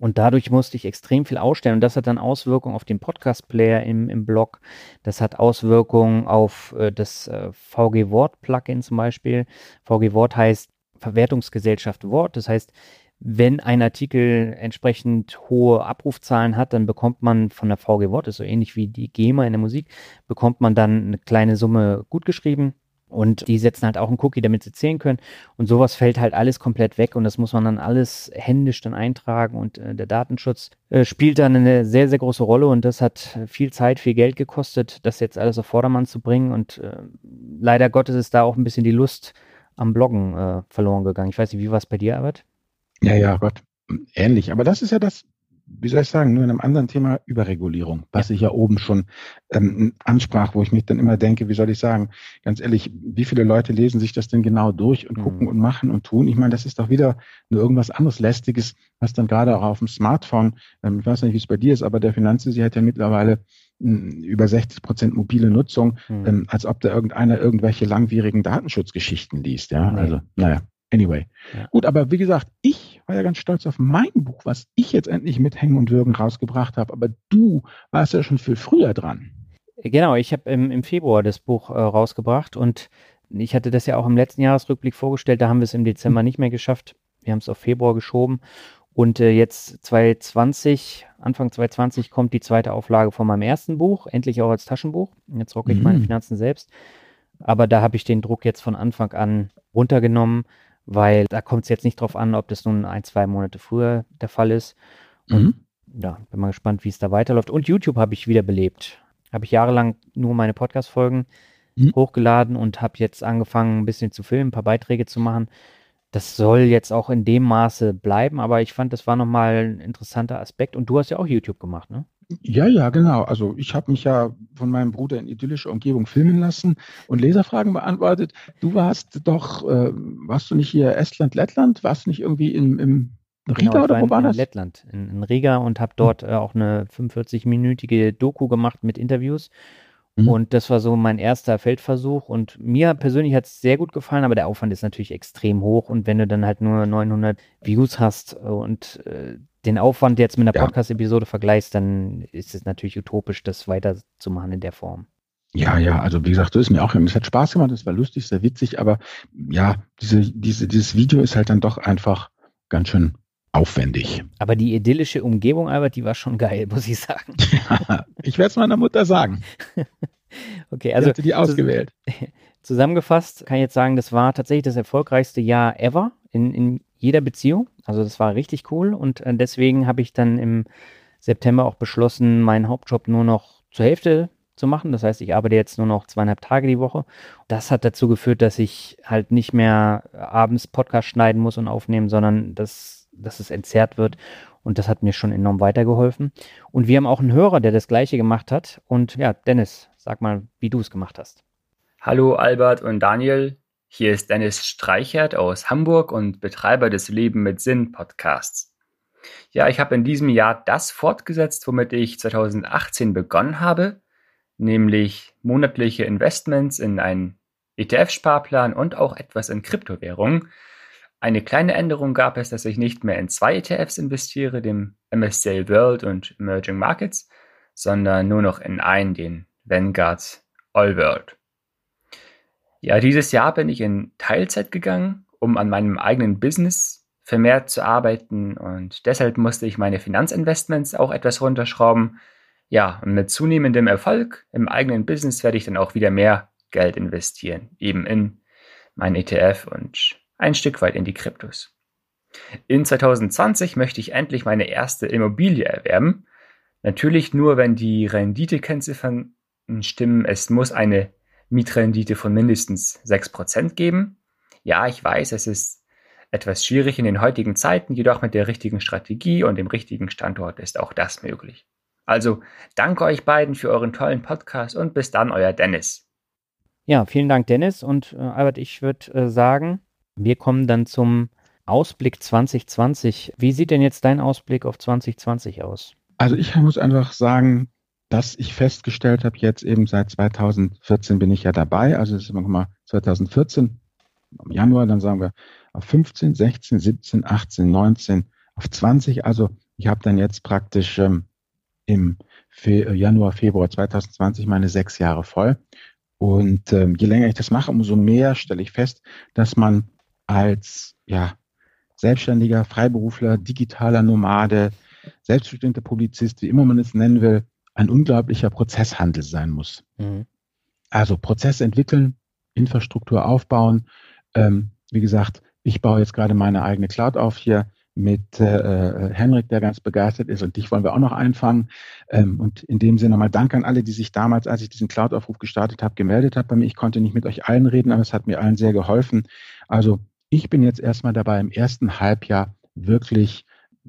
Und dadurch musste ich extrem viel ausstellen. Und das hat dann Auswirkungen auf den Podcast-Player im, im Blog. Das hat Auswirkungen auf äh, das äh, VG Wort-Plugin zum Beispiel. VG Wort heißt Verwertungsgesellschaft Wort. Das heißt, wenn ein Artikel entsprechend hohe Abrufzahlen hat, dann bekommt man von der VG Wort, ist so ähnlich wie die GEMA in der Musik, bekommt man dann eine kleine Summe gutgeschrieben und die setzen halt auch einen Cookie, damit sie zählen können. Und sowas fällt halt alles komplett weg und das muss man dann alles händisch dann eintragen und äh, der Datenschutz äh, spielt dann eine sehr, sehr große Rolle und das hat viel Zeit, viel Geld gekostet, das jetzt alles auf Vordermann zu bringen und äh, leider Gottes ist da auch ein bisschen die Lust am Bloggen äh, verloren gegangen. Ich weiß nicht, wie war es bei dir, Albert? Ja, ja, Gott, ähnlich. Aber das ist ja das, wie soll ich sagen, nur in einem anderen Thema Überregulierung, was ja. ich ja oben schon ähm, ansprach, wo ich mich dann immer denke, wie soll ich sagen, ganz ehrlich, wie viele Leute lesen sich das denn genau durch und mhm. gucken und machen und tun? Ich meine, das ist doch wieder nur irgendwas anderes Lästiges, was dann gerade auch auf dem Smartphone, ähm, ich weiß nicht, wie es bei dir ist, aber der Finanzvisier hat ja mittlerweile hm, über 60 Prozent mobile Nutzung, mhm. ähm, als ob da irgendeiner irgendwelche langwierigen Datenschutzgeschichten liest. Ja, nee. also naja. Anyway. Ja. Gut, aber wie gesagt, ich war ja ganz stolz auf mein Buch, was ich jetzt endlich mit Hängen und Würgen rausgebracht habe. Aber du warst ja schon viel früher dran. Genau, ich habe im, im, Februar das Buch äh, rausgebracht und ich hatte das ja auch im letzten Jahresrückblick vorgestellt. Da haben wir es im Dezember nicht mehr geschafft. Wir haben es auf Februar geschoben. Und äh, jetzt 2020, Anfang 2020 kommt die zweite Auflage von meinem ersten Buch, endlich auch als Taschenbuch. Jetzt rocke ich mhm. meine Finanzen selbst. Aber da habe ich den Druck jetzt von Anfang an runtergenommen weil da kommt es jetzt nicht drauf an, ob das nun ein, zwei Monate früher der Fall ist. Und mhm. ja, bin mal gespannt, wie es da weiterläuft. Und YouTube habe ich wiederbelebt. Habe ich jahrelang nur meine Podcast-Folgen mhm. hochgeladen und habe jetzt angefangen, ein bisschen zu filmen, ein paar Beiträge zu machen. Das soll jetzt auch in dem Maße bleiben, aber ich fand, das war nochmal ein interessanter Aspekt. Und du hast ja auch YouTube gemacht, ne? Ja, ja, genau. Also ich habe mich ja von meinem Bruder in idyllische Umgebung filmen lassen und Leserfragen beantwortet. Du warst doch, äh, warst du nicht hier Estland, Lettland? Warst du nicht irgendwie im, im Riga genau, oder wo war in, das? In Lettland, in, in Riga und habe dort äh, auch eine 45-minütige Doku gemacht mit Interviews. Mhm. Und das war so mein erster Feldversuch. Und mir persönlich hat es sehr gut gefallen, aber der Aufwand ist natürlich extrem hoch. Und wenn du dann halt nur 900 Views hast und äh, den Aufwand jetzt mit einer ja. Podcast-Episode vergleichst, dann ist es natürlich utopisch, das weiterzumachen in der Form. Ja, ja, also wie gesagt, so ist mir auch, es hat Spaß gemacht, es war lustig, sehr witzig, aber ja, diese, diese, dieses Video ist halt dann doch einfach ganz schön aufwendig. Aber die idyllische Umgebung, Albert, die war schon geil, muss ich sagen. Ja, ich werde es meiner Mutter sagen. okay, also. Die, die ausgewählt. Zusammengefasst kann ich jetzt sagen, das war tatsächlich das erfolgreichste Jahr ever in, in jeder Beziehung. Also das war richtig cool und äh, deswegen habe ich dann im September auch beschlossen, meinen Hauptjob nur noch zur Hälfte zu machen. Das heißt, ich arbeite jetzt nur noch zweieinhalb Tage die Woche. Das hat dazu geführt, dass ich halt nicht mehr abends Podcast schneiden muss und aufnehmen, sondern dass, dass es entzerrt wird. Und das hat mir schon enorm weitergeholfen. Und wir haben auch einen Hörer, der das gleiche gemacht hat. Und ja, Dennis, sag mal, wie du es gemacht hast. Hallo Albert und Daniel. Hier ist Dennis Streichert aus Hamburg und Betreiber des Leben mit Sinn Podcasts. Ja, ich habe in diesem Jahr das fortgesetzt, womit ich 2018 begonnen habe, nämlich monatliche Investments in einen ETF-Sparplan und auch etwas in Kryptowährungen. Eine kleine Änderung gab es, dass ich nicht mehr in zwei ETFs investiere, dem MSCI World und Emerging Markets, sondern nur noch in einen, den Vanguard All World. Ja, dieses Jahr bin ich in Teilzeit gegangen, um an meinem eigenen Business vermehrt zu arbeiten und deshalb musste ich meine Finanzinvestments auch etwas runterschrauben. Ja, und mit zunehmendem Erfolg im eigenen Business werde ich dann auch wieder mehr Geld investieren, eben in mein ETF und ein Stück weit in die Kryptos. In 2020 möchte ich endlich meine erste Immobilie erwerben. Natürlich nur, wenn die Renditekennziffern stimmen. Es muss eine Mietrendite von mindestens 6% geben. Ja, ich weiß, es ist Etwas schwierig in den heutigen Zeiten, jedoch mit der richtigen Strategie und dem richtigen Standort ist auch das möglich. Also danke euch beiden für euren tollen Podcast und bis dann, euer Dennis. Ja, vielen Dank, Dennis. Und äh, Albert, ich würde äh, sagen, wir kommen dann zum Ausblick 2020. Wie sieht denn jetzt dein Ausblick auf 2020 aus? Also ich muss einfach sagen, dass ich festgestellt habe, jetzt eben seit 2014 bin ich ja dabei, also das ist immer noch mal 2014 im Januar, dann sagen wir auf 15, 16, 17, 18, 19, auf 20. Also ich habe dann jetzt praktisch ähm, im Fe äh, Januar, Februar 2020 meine sechs Jahre voll. Und ähm, je länger ich das mache, umso mehr stelle ich fest, dass man als ja, Selbstständiger, Freiberufler, digitaler Nomade, selbstbestimmter Publizist, wie immer man es nennen will, ein unglaublicher Prozesshandel sein muss. Mhm. Also Prozess entwickeln, Infrastruktur aufbauen. Ähm, wie gesagt, ich baue jetzt gerade meine eigene Cloud auf hier mit äh, äh, Henrik, der ganz begeistert ist und dich wollen wir auch noch einfangen. Ähm, und in dem Sinne nochmal Dank an alle, die sich damals, als ich diesen Cloud-Aufruf gestartet habe, gemeldet haben bei mir. Ich konnte nicht mit euch allen reden, aber es hat mir allen sehr geholfen. Also ich bin jetzt erstmal dabei, im ersten Halbjahr wirklich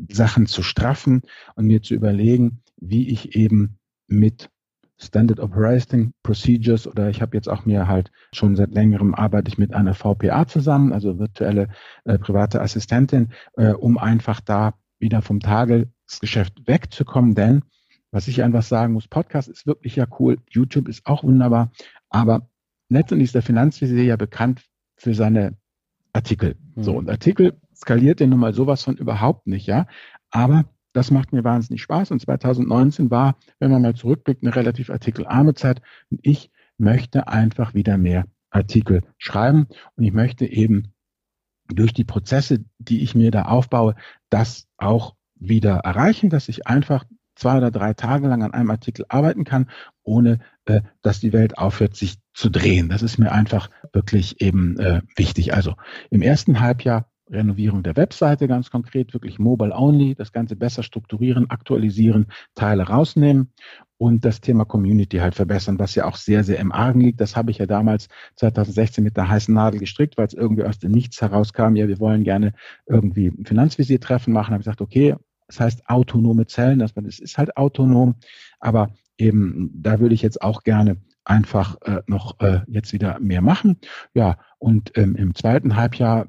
Sachen zu straffen und mir zu überlegen, wie ich eben mit Standard Operating Procedures oder ich habe jetzt auch mir halt schon seit längerem arbeite ich mit einer VPA zusammen, also virtuelle äh, private Assistentin, äh, um einfach da wieder vom Tagesgeschäft wegzukommen, denn was ich einfach sagen muss, Podcast ist wirklich ja cool, YouTube ist auch wunderbar, aber letztendlich ist der Finanzvisier ja bekannt für seine Artikel. Mhm. So, und Artikel skaliert ja nun mal sowas von überhaupt nicht, ja. Aber das macht mir wahnsinnig Spaß. Und 2019 war, wenn man mal zurückblickt, eine relativ artikelarme Zeit. Und ich möchte einfach wieder mehr Artikel schreiben. Und ich möchte eben durch die Prozesse, die ich mir da aufbaue, das auch wieder erreichen, dass ich einfach zwei oder drei Tage lang an einem Artikel arbeiten kann, ohne äh, dass die Welt aufhört, sich zu drehen. Das ist mir einfach wirklich eben äh, wichtig. Also im ersten Halbjahr Renovierung der Webseite ganz konkret, wirklich mobile only, das Ganze besser strukturieren, aktualisieren, Teile rausnehmen und das Thema Community halt verbessern, was ja auch sehr, sehr im Argen liegt. Das habe ich ja damals 2016 mit der heißen Nadel gestrickt, weil es irgendwie aus dem Nichts herauskam, ja, wir wollen gerne irgendwie ein Finanzvisiertreffen machen. Da habe ich gesagt, okay, das heißt autonome Zellen, das ist halt autonom, aber eben da würde ich jetzt auch gerne einfach äh, noch äh, jetzt wieder mehr machen. Ja, und ähm, im zweiten Halbjahr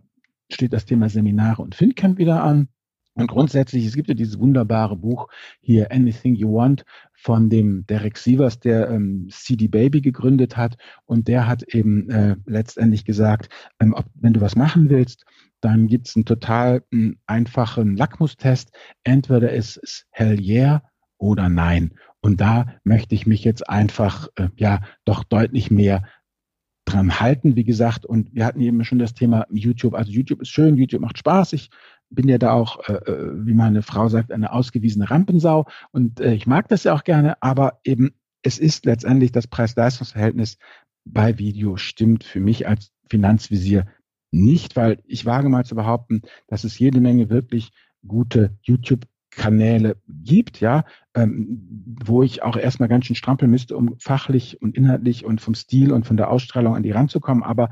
steht das Thema Seminare und FinCamp wieder an. Und grundsätzlich, es gibt ja dieses wunderbare Buch hier, Anything You Want, von dem Derek Sievers, der ähm, CD Baby gegründet hat. Und der hat eben äh, letztendlich gesagt, ähm, ob, wenn du was machen willst, dann gibt's einen total einen einfachen Lackmustest. Entweder ist es Hell yeah oder Nein. Und da möchte ich mich jetzt einfach äh, ja doch deutlich mehr dran halten, wie gesagt. Und wir hatten eben schon das Thema YouTube. Also YouTube ist schön, YouTube macht Spaß. Ich bin ja da auch, äh, äh, wie meine Frau sagt, eine ausgewiesene Rampensau. Und äh, ich mag das ja auch gerne, aber eben es ist letztendlich das Preis-Leistungs-Verhältnis bei Video stimmt für mich als Finanzvisier nicht, weil ich wage mal zu behaupten, dass es jede Menge wirklich gute YouTube Kanäle gibt, ja, ähm, wo ich auch erstmal ganz schön strampeln müsste, um fachlich und inhaltlich und vom Stil und von der Ausstrahlung an die ranzukommen, aber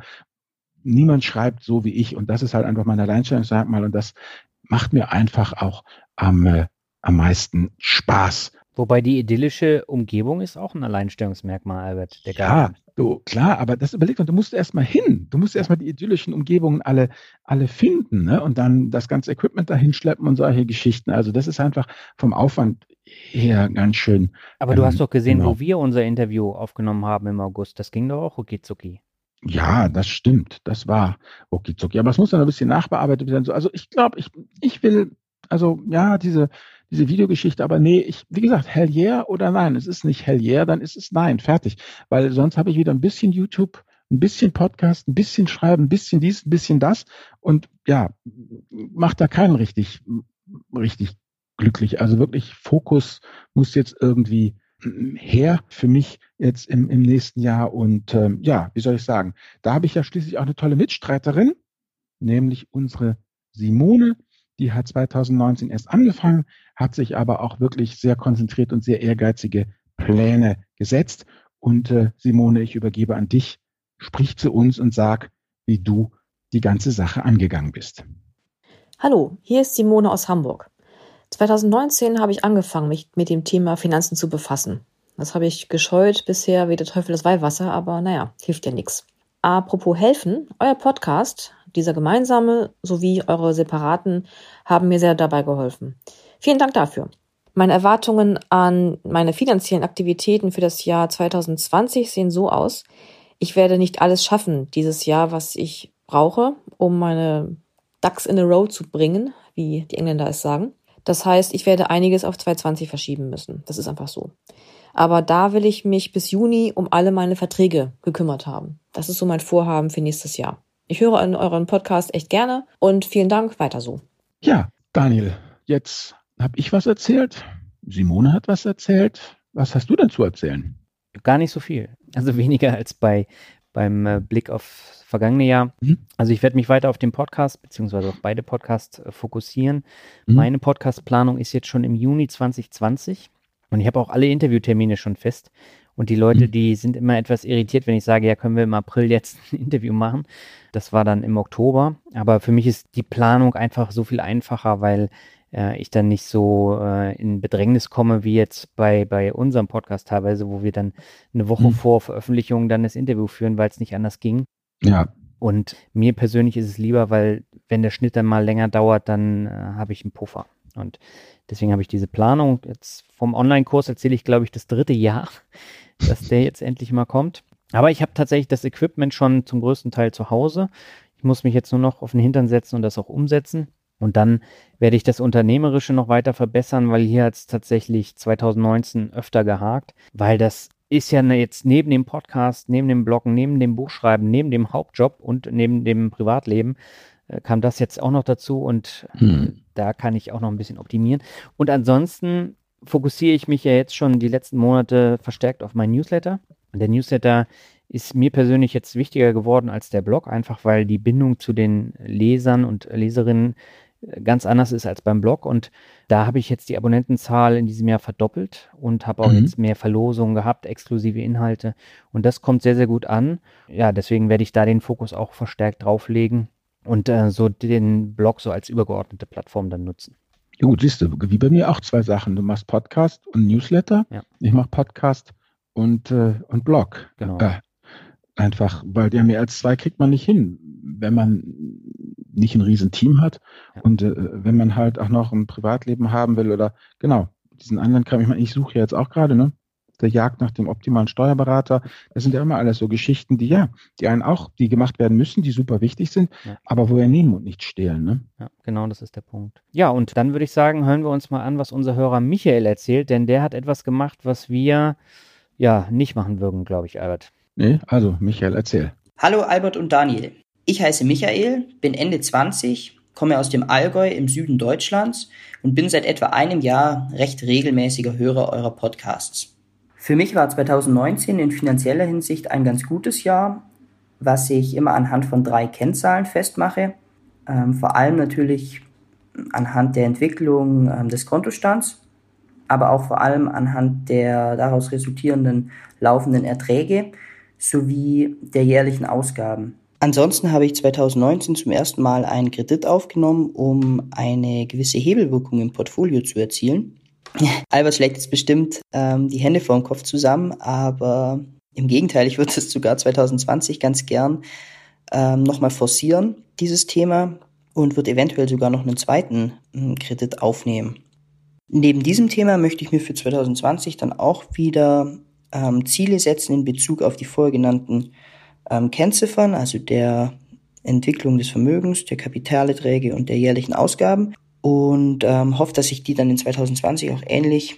niemand schreibt so wie ich. Und das ist halt einfach mein Alleinstellungsmerkmal und das macht mir einfach auch am, äh, am meisten Spaß. Wobei die idyllische Umgebung ist auch ein Alleinstellungsmerkmal, Albert. Ja, du, klar, aber das überlegt man, du musst erstmal hin. Du musst erstmal die idyllischen Umgebungen alle, alle finden, ne? Und dann das ganze Equipment dahin schleppen und solche Geschichten. Also das ist einfach vom Aufwand her ganz schön. Aber ähm, du hast doch gesehen, genau. wo wir unser Interview aufgenommen haben im August. Das ging doch auch rucki. Ja, das stimmt. Das war rucki zucki. Aber es muss dann ein bisschen nachbearbeitet werden. Also ich glaube, ich, ich will, also ja, diese, diese Videogeschichte, aber nee, ich, wie gesagt, hell yeah oder nein. Es ist nicht hell yeah, dann ist es nein, fertig. Weil sonst habe ich wieder ein bisschen YouTube, ein bisschen Podcast, ein bisschen Schreiben, ein bisschen dies, ein bisschen das und ja, macht da keinen richtig, richtig glücklich. Also wirklich Fokus muss jetzt irgendwie her für mich jetzt im, im nächsten Jahr und ähm, ja, wie soll ich sagen, da habe ich ja schließlich auch eine tolle Mitstreiterin, nämlich unsere Simone, die hat 2019 erst angefangen, hat sich aber auch wirklich sehr konzentriert und sehr ehrgeizige Pläne gesetzt. Und äh, Simone, ich übergebe an dich, sprich zu uns und sag, wie du die ganze Sache angegangen bist. Hallo, hier ist Simone aus Hamburg. 2019 habe ich angefangen, mich mit dem Thema Finanzen zu befassen. Das habe ich gescheut bisher wie der Teufel das Weihwasser, aber naja, hilft ja nichts. Apropos helfen, euer Podcast, dieser gemeinsame sowie eure separaten, haben mir sehr dabei geholfen. Vielen Dank dafür. Meine Erwartungen an meine finanziellen Aktivitäten für das Jahr 2020 sehen so aus. Ich werde nicht alles schaffen dieses Jahr, was ich brauche, um meine Ducks in a row zu bringen, wie die Engländer es sagen. Das heißt, ich werde einiges auf 2020 verschieben müssen. Das ist einfach so. Aber da will ich mich bis Juni um alle meine Verträge gekümmert haben. Das ist so mein Vorhaben für nächstes Jahr. Ich höre in euren Podcast echt gerne und vielen Dank, weiter so. Ja, Daniel, jetzt habe ich was erzählt. Simone hat was erzählt. Was hast du denn zu erzählen? Gar nicht so viel. Also weniger als bei beim äh, Blick auf vergangene Jahr. Mhm. Also ich werde mich weiter auf den Podcast beziehungsweise auf beide Podcasts äh, fokussieren. Mhm. Meine Podcastplanung ist jetzt schon im Juni 2020 und ich habe auch alle Interviewtermine schon fest. Und die Leute, mhm. die sind immer etwas irritiert, wenn ich sage, ja, können wir im April jetzt ein Interview machen. Das war dann im Oktober. Aber für mich ist die Planung einfach so viel einfacher, weil äh, ich dann nicht so äh, in Bedrängnis komme wie jetzt bei, bei unserem Podcast teilweise, wo wir dann eine Woche mhm. vor Veröffentlichung dann das Interview führen, weil es nicht anders ging. Ja. Und mir persönlich ist es lieber, weil wenn der Schnitt dann mal länger dauert, dann äh, habe ich einen Puffer. Und deswegen habe ich diese Planung. Jetzt vom Online-Kurs erzähle ich, glaube ich, das dritte Jahr, dass der jetzt endlich mal kommt. Aber ich habe tatsächlich das Equipment schon zum größten Teil zu Hause. Ich muss mich jetzt nur noch auf den Hintern setzen und das auch umsetzen. Und dann werde ich das Unternehmerische noch weiter verbessern, weil hier hat es tatsächlich 2019 öfter gehakt, weil das ist ja ne, jetzt neben dem Podcast, neben dem Bloggen, neben dem Buchschreiben, neben dem Hauptjob und neben dem Privatleben kam das jetzt auch noch dazu und hm. da kann ich auch noch ein bisschen optimieren. Und ansonsten fokussiere ich mich ja jetzt schon die letzten Monate verstärkt auf meinen Newsletter. Und der Newsletter ist mir persönlich jetzt wichtiger geworden als der Blog, einfach weil die Bindung zu den Lesern und Leserinnen ganz anders ist als beim Blog. Und da habe ich jetzt die Abonnentenzahl in diesem Jahr verdoppelt und habe auch mhm. jetzt mehr Verlosungen gehabt, exklusive Inhalte. Und das kommt sehr, sehr gut an. Ja, deswegen werde ich da den Fokus auch verstärkt drauflegen und äh, so den Blog so als übergeordnete Plattform dann nutzen. Ja gut, siehst du, wie bei mir auch zwei Sachen. Du machst Podcast und Newsletter. Ja. Ich mache Podcast und, äh, und Blog. Genau. Äh, einfach, weil ja mehr als zwei kriegt man nicht hin, wenn man nicht ein riesen Team hat und äh, wenn man halt auch noch ein Privatleben haben will oder genau, diesen anderen Kram, ich meine, ich suche jetzt auch gerade, ne? Der Jagd nach dem optimalen Steuerberater. Das sind ja immer alles so Geschichten, die ja, die einen auch, die gemacht werden müssen, die super wichtig sind, ja. aber wo wir nehmen und nicht stehlen. Ne? Ja, genau, das ist der Punkt. Ja, und dann würde ich sagen, hören wir uns mal an, was unser Hörer Michael erzählt, denn der hat etwas gemacht, was wir ja nicht machen würden, glaube ich, Albert. Nee, also Michael, erzähl. Hallo Albert und Daniel. Ich heiße Michael, bin Ende 20, komme aus dem Allgäu im Süden Deutschlands und bin seit etwa einem Jahr recht regelmäßiger Hörer eurer Podcasts. Für mich war 2019 in finanzieller Hinsicht ein ganz gutes Jahr, was ich immer anhand von drei Kennzahlen festmache. Ähm, vor allem natürlich anhand der Entwicklung ähm, des Kontostands, aber auch vor allem anhand der daraus resultierenden laufenden Erträge sowie der jährlichen Ausgaben. Ansonsten habe ich 2019 zum ersten Mal einen Kredit aufgenommen, um eine gewisse Hebelwirkung im Portfolio zu erzielen. Albert schlägt jetzt bestimmt ähm, die Hände vor dem Kopf zusammen, aber im Gegenteil, ich würde es sogar 2020 ganz gern ähm, nochmal forcieren, dieses Thema, und würde eventuell sogar noch einen zweiten äh, Kredit aufnehmen. Neben diesem Thema möchte ich mir für 2020 dann auch wieder ähm, Ziele setzen in Bezug auf die vorgenannten ähm, Kennziffern, also der Entwicklung des Vermögens, der Kapitalerträge und der jährlichen Ausgaben und ähm, hoffe, dass ich die dann in 2020 auch ähnlich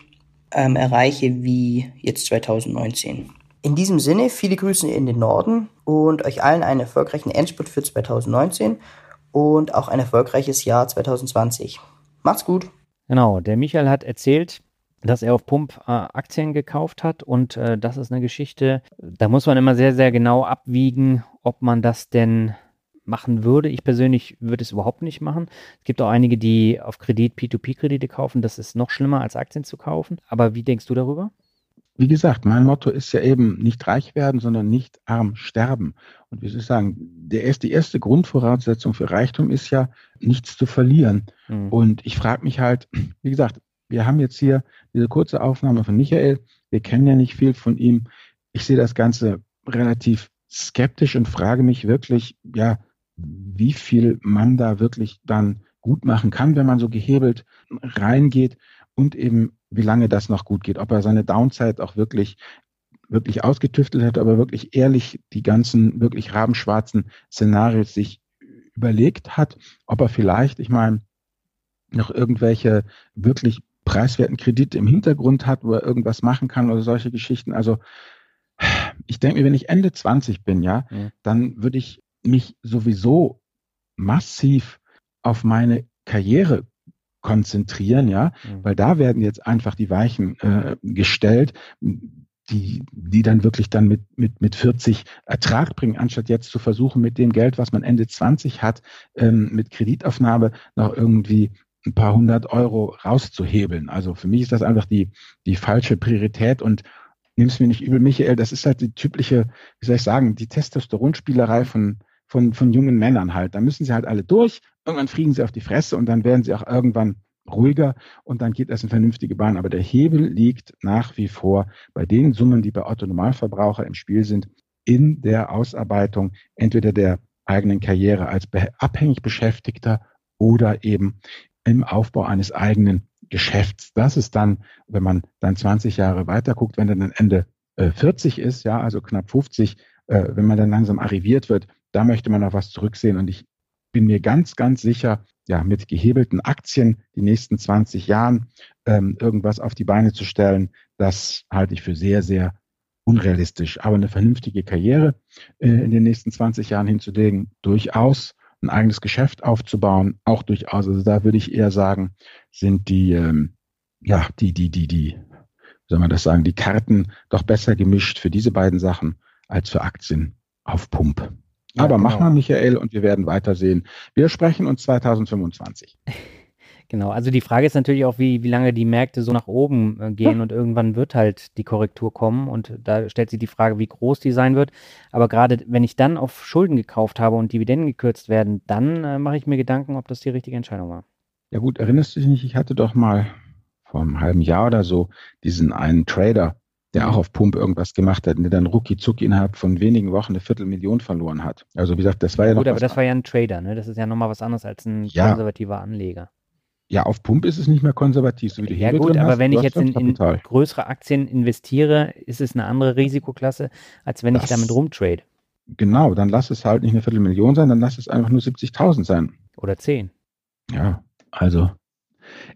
ähm, erreiche wie jetzt 2019. In diesem Sinne, viele Grüße in den Norden und euch allen einen erfolgreichen Endspurt für 2019 und auch ein erfolgreiches Jahr 2020. Macht's gut. Genau, der Michael hat erzählt, dass er auf Pump äh, Aktien gekauft hat und äh, das ist eine Geschichte, da muss man immer sehr, sehr genau abwiegen, ob man das denn machen würde. Ich persönlich würde es überhaupt nicht machen. Es gibt auch einige, die auf Kredit P2P-Kredite kaufen. Das ist noch schlimmer, als Aktien zu kaufen. Aber wie denkst du darüber? wie gesagt, mein Motto ist ja eben nicht reich werden, sondern nicht arm sterben. Und wie soll ich sagen, der erste, die erste Grundvoraussetzung für Reichtum ist ja, nichts zu verlieren. Mhm. Und ich frage mich halt, wie gesagt, wir haben jetzt hier diese kurze Aufnahme von Michael. Wir kennen ja nicht viel von ihm. Ich sehe das Ganze relativ skeptisch und frage mich wirklich, ja, wie viel man da wirklich dann gut machen kann, wenn man so gehebelt reingeht und eben wie lange das noch gut geht, ob er seine Downside auch wirklich wirklich ausgetüftelt hat, aber wirklich ehrlich die ganzen wirklich rabenschwarzen Szenarios sich überlegt hat, ob er vielleicht, ich meine, noch irgendwelche wirklich preiswerten Kredite im Hintergrund hat, wo er irgendwas machen kann oder solche Geschichten. Also ich denke mir, wenn ich Ende 20 bin, ja, ja. dann würde ich mich sowieso massiv auf meine Karriere konzentrieren, ja, mhm. weil da werden jetzt einfach die Weichen äh, gestellt, die, die dann wirklich dann mit, mit, mit 40 Ertrag bringen, anstatt jetzt zu versuchen, mit dem Geld, was man Ende 20 hat, ähm, mit Kreditaufnahme noch irgendwie ein paar hundert Euro rauszuhebeln. Also für mich ist das einfach die, die falsche Priorität und nimm's mir nicht übel, Michael, das ist halt die typische, wie soll ich sagen, die Testosteronspielerei von, von, von jungen Männern halt. Da müssen sie halt alle durch, irgendwann fliegen sie auf die Fresse und dann werden sie auch irgendwann ruhiger und dann geht das in vernünftige Bahn. Aber der Hebel liegt nach wie vor bei den Summen, die bei Otto Normalverbraucher im Spiel sind, in der Ausarbeitung entweder der eigenen Karriere als abhängig Beschäftigter oder eben im Aufbau eines eigenen Geschäfts. Das ist dann, wenn man dann 20 Jahre weiter guckt, wenn dann Ende äh, 40 ist, ja, also knapp 50, äh, wenn man dann langsam arriviert wird, da möchte man noch was zurücksehen. Und ich bin mir ganz, ganz sicher, ja, mit gehebelten Aktien die nächsten 20 Jahren ähm, irgendwas auf die Beine zu stellen, das halte ich für sehr, sehr unrealistisch. Aber eine vernünftige Karriere äh, in den nächsten 20 Jahren hinzulegen, durchaus ein eigenes Geschäft aufzubauen, auch durchaus. Also da würde ich eher sagen, sind die, ähm, ja, die, die, die, die, wie soll man das sagen, die Karten doch besser gemischt für diese beiden Sachen als für Aktien auf Pump. Ja, Aber genau. mach mal, Michael, und wir werden weitersehen. Wir sprechen uns 2025. Genau, also die Frage ist natürlich auch, wie, wie lange die Märkte so nach oben äh, gehen ja. und irgendwann wird halt die Korrektur kommen und da stellt sich die Frage, wie groß die sein wird. Aber gerade wenn ich dann auf Schulden gekauft habe und Dividenden gekürzt werden, dann äh, mache ich mir Gedanken, ob das die richtige Entscheidung war. Ja gut, erinnerst du dich nicht, ich hatte doch mal vor einem halben Jahr oder so diesen einen Trader, der auch auf Pump irgendwas gemacht hat und der dann rucki zucki innerhalb von wenigen Wochen eine Viertelmillion verloren hat. Also wie gesagt, das war ja, Gut, noch aber das war ja ein Trader, ne? Das ist ja nochmal was anderes als ein ja. konservativer Anleger. Ja, auf Pump ist es nicht mehr konservativ, so wie du Ja gut, aber hast, wenn ich jetzt in, in, größere Aktien investiere, ist es eine andere Risikoklasse, als wenn das, ich damit rumtrade. Genau, dann lass es halt nicht eine Viertelmillion sein, dann lass es einfach nur 70.000 sein. Oder 10. Ja, also.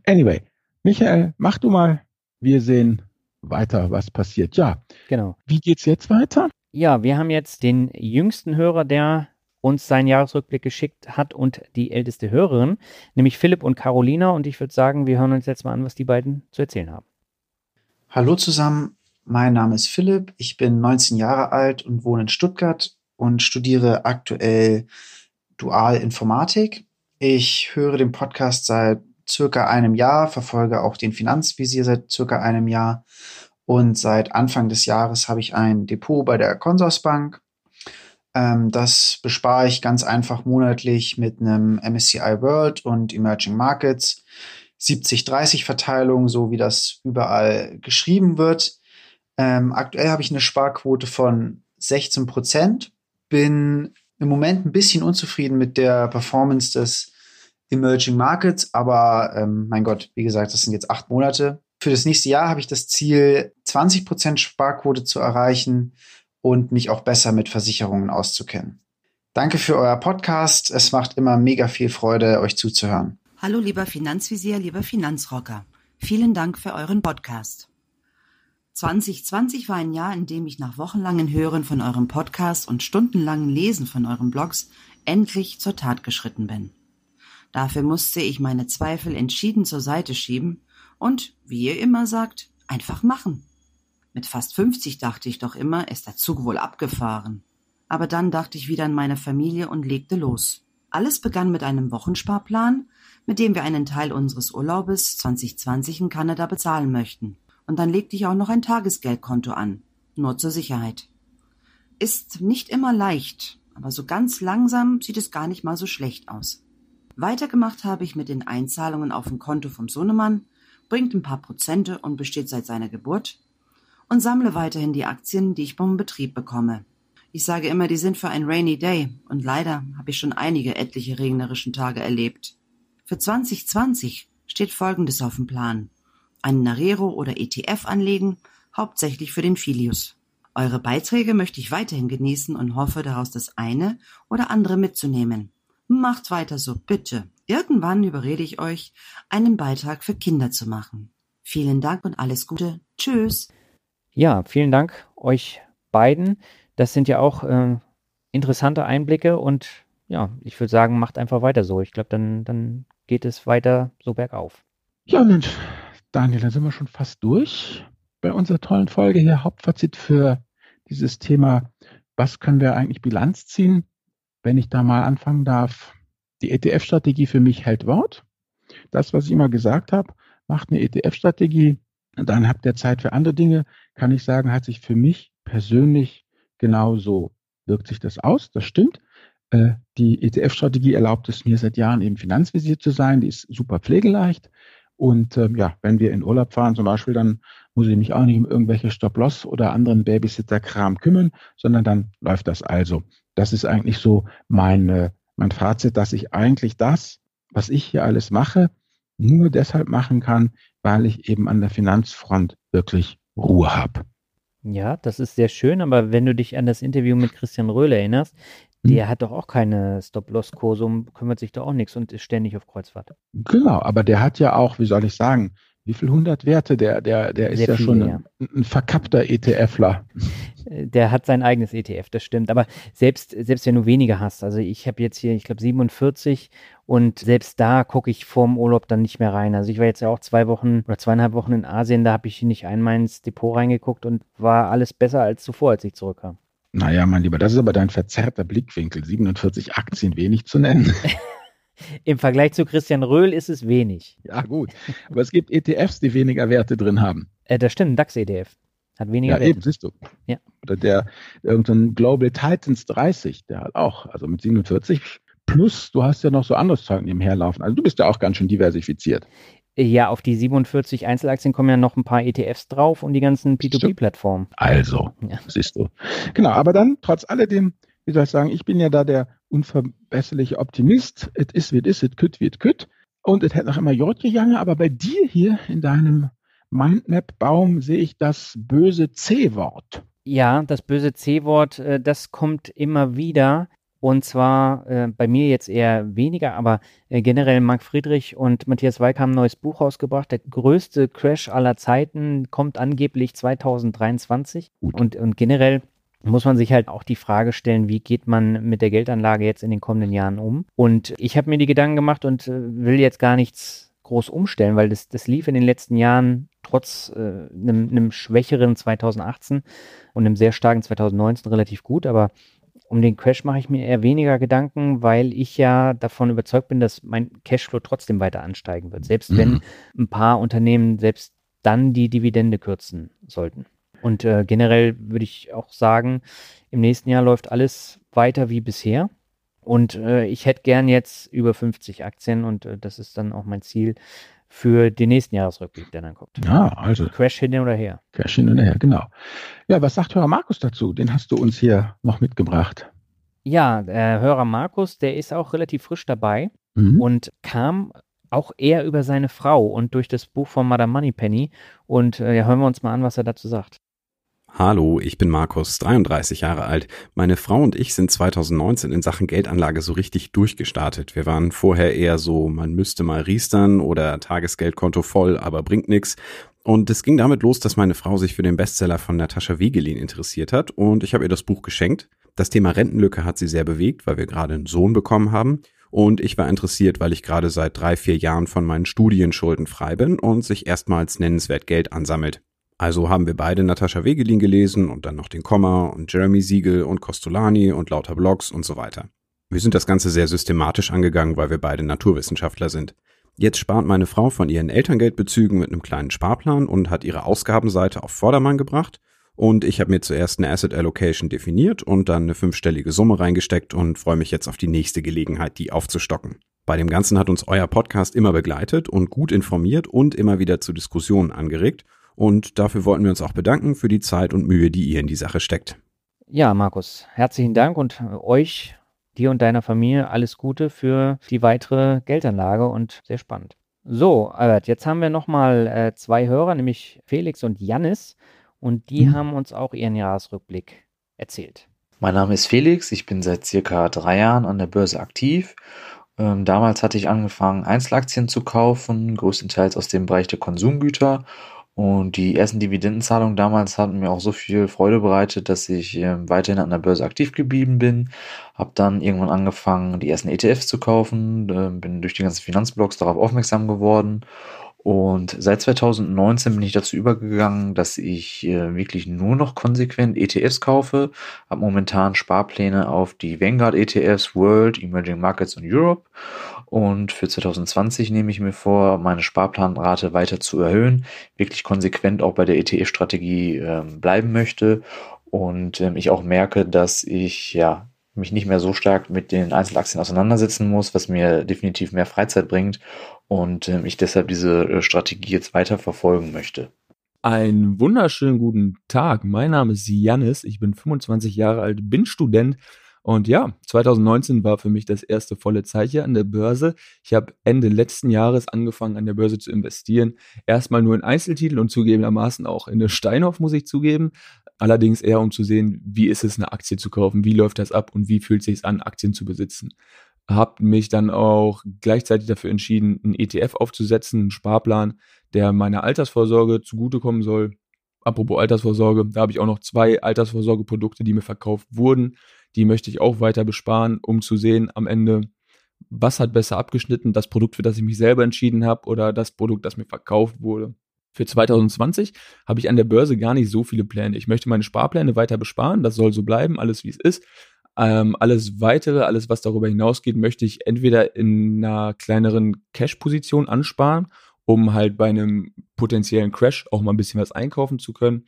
Anyway, Michael, mach du mal. Wir sehen weiter, was passiert. Ja. Genau. Wie geht's jetzt weiter? Ja, wir haben jetzt den jüngsten Hörer, der uns seinen Jahresrückblick geschickt hat und die älteste Hörerin, nämlich Philipp und Carolina. Und ich würde sagen, wir hören uns jetzt mal an, was die beiden zu erzählen haben. Hallo zusammen, mein Name ist Philipp, ich bin 19 Jahre alt und wohne in Stuttgart und studiere aktuell Dual Informatik. Ich höre den Podcast seit circa einem Jahr, verfolge auch den Finanzvisier seit circa einem Jahr und seit Anfang des Jahres habe ich ein Depot bei der Consorsbank ähm, das bespare ich ganz einfach monatlich mit einem MSCI World und Emerging Markets. 70-30 Verteilung, so wie das überall geschrieben wird. Ähm, aktuell habe ich eine Sparquote von 16 Prozent. Bin im Moment ein bisschen unzufrieden mit der Performance des Emerging Markets, aber ähm, mein Gott, wie gesagt, das sind jetzt acht Monate. Für das nächste Jahr habe ich das Ziel, 20 Prozent Sparquote zu erreichen und mich auch besser mit Versicherungen auszukennen. Danke für euer Podcast. Es macht immer mega viel Freude, euch zuzuhören. Hallo, lieber Finanzvisier, lieber Finanzrocker. Vielen Dank für euren Podcast. 2020 war ein Jahr, in dem ich nach wochenlangen Hören von eurem Podcast und stundenlangen Lesen von euren Blogs endlich zur Tat geschritten bin. Dafür musste ich meine Zweifel entschieden zur Seite schieben und, wie ihr immer sagt, einfach machen. Mit fast 50 dachte ich doch immer, ist der Zug wohl abgefahren. Aber dann dachte ich wieder an meine Familie und legte los. Alles begann mit einem Wochensparplan, mit dem wir einen Teil unseres Urlaubes 2020 in Kanada bezahlen möchten. Und dann legte ich auch noch ein Tagesgeldkonto an, nur zur Sicherheit. Ist nicht immer leicht, aber so ganz langsam sieht es gar nicht mal so schlecht aus. Weitergemacht habe ich mit den Einzahlungen auf dem Konto vom Sohnemann, bringt ein paar Prozente und besteht seit seiner Geburt und sammle weiterhin die Aktien, die ich vom Betrieb bekomme. Ich sage immer, die sind für ein Rainy Day und leider habe ich schon einige etliche regnerischen Tage erlebt. Für 2020 steht Folgendes auf dem Plan. Einen Narero oder ETF anlegen, hauptsächlich für den Filius. Eure Beiträge möchte ich weiterhin genießen und hoffe daraus das eine oder andere mitzunehmen. Macht weiter so, bitte. Irgendwann überrede ich euch, einen Beitrag für Kinder zu machen. Vielen Dank und alles Gute. Tschüss. Ja, vielen Dank euch beiden. Das sind ja auch äh, interessante Einblicke und ja, ich würde sagen, macht einfach weiter so. Ich glaube, dann, dann geht es weiter so bergauf. Ja, Mensch, Daniel, dann sind wir schon fast durch bei unserer tollen Folge hier. Hauptfazit für dieses Thema, was können wir eigentlich Bilanz ziehen? Wenn ich da mal anfangen darf, die ETF-Strategie für mich hält Wort. Das, was ich immer gesagt habe, macht eine ETF-Strategie, dann habt ihr Zeit für andere Dinge, kann ich sagen, hat sich für mich persönlich genauso wirkt sich das aus, das stimmt. Äh, die ETF-Strategie erlaubt es mir seit Jahren eben finanzvisiert zu sein, die ist super pflegeleicht. Und ähm, ja, wenn wir in Urlaub fahren zum Beispiel, dann muss ich mich auch nicht um irgendwelche Stop-Loss oder anderen Babysitter-Kram kümmern, sondern dann läuft das also. Das ist eigentlich so mein, mein Fazit, dass ich eigentlich das, was ich hier alles mache, nur deshalb machen kann, weil ich eben an der Finanzfront wirklich Ruhe habe. Ja, das ist sehr schön, aber wenn du dich an das Interview mit Christian Röhle erinnerst. Der hat doch auch keine Stop-Loss-Kurse und kümmert sich doch auch nichts und ist ständig auf Kreuzfahrt. Genau, aber der hat ja auch, wie soll ich sagen, wie viel hundert Werte? Der, der, der ist Sehr ja viele, schon ein, ja. ein verkappter ETFler. Äh, der hat sein eigenes ETF, das stimmt. Aber selbst, selbst wenn du weniger hast, also ich habe jetzt hier, ich glaube, 47 und selbst da gucke ich vorm Urlaub dann nicht mehr rein. Also ich war jetzt ja auch zwei Wochen oder zweieinhalb Wochen in Asien, da habe ich nicht einmal ins Depot reingeguckt und war alles besser als zuvor, als ich zurückkam. Naja, mein Lieber, das ist aber dein verzerrter Blickwinkel. 47 Aktien wenig zu nennen. Im Vergleich zu Christian Röhl ist es wenig. Ja, gut. Aber es gibt ETFs, die weniger Werte drin haben. Äh, das stimmt, DAX-ETF. Hat weniger ja, Werte. eben, siehst du. Ja. Oder der, irgendein Global Titans 30, der hat auch, also mit 47 plus, du hast ja noch so anderes Zeug nebenher laufen. Also du bist ja auch ganz schön diversifiziert. Ja, auf die 47 Einzelaktien kommen ja noch ein paar ETFs drauf und die ganzen P2P-Plattformen. Also, ja. siehst du. Genau, aber dann, trotz alledem, wie soll ich sagen, ich bin ja da der unverbesserliche Optimist. Es ist, wie es ist, es kütt, wie es kütt. Und es hätte noch immer Jod gegangen, aber bei dir hier in deinem Mindmap-Baum sehe ich das böse C-Wort. Ja, das böse C-Wort, äh, das kommt immer wieder. Und zwar äh, bei mir jetzt eher weniger, aber äh, generell Marc Friedrich und Matthias Weik haben ein neues Buch rausgebracht. Der größte Crash aller Zeiten kommt angeblich 2023. Und, und generell muss man sich halt auch die Frage stellen, wie geht man mit der Geldanlage jetzt in den kommenden Jahren um? Und ich habe mir die Gedanken gemacht und äh, will jetzt gar nichts groß umstellen, weil das, das lief in den letzten Jahren trotz äh, einem, einem schwächeren 2018 und einem sehr starken 2019 relativ gut, aber um den Crash mache ich mir eher weniger Gedanken, weil ich ja davon überzeugt bin, dass mein Cashflow trotzdem weiter ansteigen wird, selbst mhm. wenn ein paar Unternehmen selbst dann die Dividende kürzen sollten. Und äh, generell würde ich auch sagen, im nächsten Jahr läuft alles weiter wie bisher. Und äh, ich hätte gern jetzt über 50 Aktien und äh, das ist dann auch mein Ziel für den nächsten Jahresrückblick, der dann kommt. Ja, also. Crash hin oder her. Crash hin oder her, genau. Ja, was sagt Hörer Markus dazu? Den hast du uns hier noch mitgebracht. Ja, der Hörer Markus, der ist auch relativ frisch dabei mhm. und kam auch eher über seine Frau und durch das Buch von Madame Moneypenny. Und äh, ja, hören wir uns mal an, was er dazu sagt. Hallo, ich bin Markus, 33 Jahre alt. Meine Frau und ich sind 2019 in Sachen Geldanlage so richtig durchgestartet. Wir waren vorher eher so, man müsste mal riestern oder Tagesgeldkonto voll, aber bringt nix. Und es ging damit los, dass meine Frau sich für den Bestseller von Natascha Wegelin interessiert hat und ich habe ihr das Buch geschenkt. Das Thema Rentenlücke hat sie sehr bewegt, weil wir gerade einen Sohn bekommen haben. Und ich war interessiert, weil ich gerade seit drei, vier Jahren von meinen Studienschulden frei bin und sich erstmals nennenswert Geld ansammelt. Also haben wir beide Natascha Wegelin gelesen und dann noch den Komma und Jeremy Siegel und Costolani und lauter Blogs und so weiter. Wir sind das Ganze sehr systematisch angegangen, weil wir beide Naturwissenschaftler sind. Jetzt spart meine Frau von ihren Elterngeldbezügen mit einem kleinen Sparplan und hat ihre Ausgabenseite auf Vordermann gebracht. Und ich habe mir zuerst eine Asset Allocation definiert und dann eine fünfstellige Summe reingesteckt und freue mich jetzt auf die nächste Gelegenheit, die aufzustocken. Bei dem Ganzen hat uns euer Podcast immer begleitet und gut informiert und immer wieder zu Diskussionen angeregt. Und dafür wollten wir uns auch bedanken für die Zeit und Mühe, die ihr in die Sache steckt. Ja, Markus, herzlichen Dank und euch, dir und deiner Familie alles Gute für die weitere Geldanlage und sehr spannend. So, Albert, jetzt haben wir nochmal äh, zwei Hörer, nämlich Felix und Jannis und die mhm. haben uns auch ihren Jahresrückblick erzählt. Mein Name ist Felix, ich bin seit circa drei Jahren an der Börse aktiv. Ähm, damals hatte ich angefangen, Einzelaktien zu kaufen, größtenteils aus dem Bereich der Konsumgüter. Und die ersten Dividendenzahlungen damals hatten mir auch so viel Freude bereitet, dass ich äh, weiterhin an der Börse aktiv geblieben bin. Habe dann irgendwann angefangen, die ersten ETFs zu kaufen, äh, bin durch die ganzen Finanzblogs darauf aufmerksam geworden und seit 2019 bin ich dazu übergegangen, dass ich äh, wirklich nur noch konsequent ETFs kaufe. Habe momentan Sparpläne auf die Vanguard ETFs World, Emerging Markets und Europe. Und für 2020 nehme ich mir vor, meine Sparplanrate weiter zu erhöhen, wirklich konsequent auch bei der ETF-Strategie äh, bleiben möchte. Und ähm, ich auch merke, dass ich ja mich nicht mehr so stark mit den Einzelaktien auseinandersetzen muss, was mir definitiv mehr Freizeit bringt und äh, ich deshalb diese äh, Strategie jetzt weiter verfolgen möchte. Einen wunderschönen guten Tag. Mein Name ist Janis. Ich bin 25 Jahre alt, bin Student. Und ja, 2019 war für mich das erste volle Zeitjahr an der Börse. Ich habe Ende letzten Jahres angefangen, an der Börse zu investieren. Erstmal nur in Einzeltitel und zugegebenermaßen auch in eine Steinhoff, muss ich zugeben. Allerdings eher, um zu sehen, wie ist es, eine Aktie zu kaufen, wie läuft das ab und wie fühlt es sich an, Aktien zu besitzen habe mich dann auch gleichzeitig dafür entschieden, einen ETF aufzusetzen, einen Sparplan, der meiner Altersvorsorge zugutekommen soll. Apropos Altersvorsorge, da habe ich auch noch zwei Altersvorsorgeprodukte, die mir verkauft wurden. Die möchte ich auch weiter besparen, um zu sehen am Ende, was hat besser abgeschnitten, das Produkt, für das ich mich selber entschieden habe oder das Produkt, das mir verkauft wurde. Für 2020 habe ich an der Börse gar nicht so viele Pläne. Ich möchte meine Sparpläne weiter besparen, das soll so bleiben, alles wie es ist. Ähm, alles weitere, alles was darüber hinausgeht, möchte ich entweder in einer kleineren Cash-Position ansparen, um halt bei einem potenziellen Crash auch mal ein bisschen was einkaufen zu können.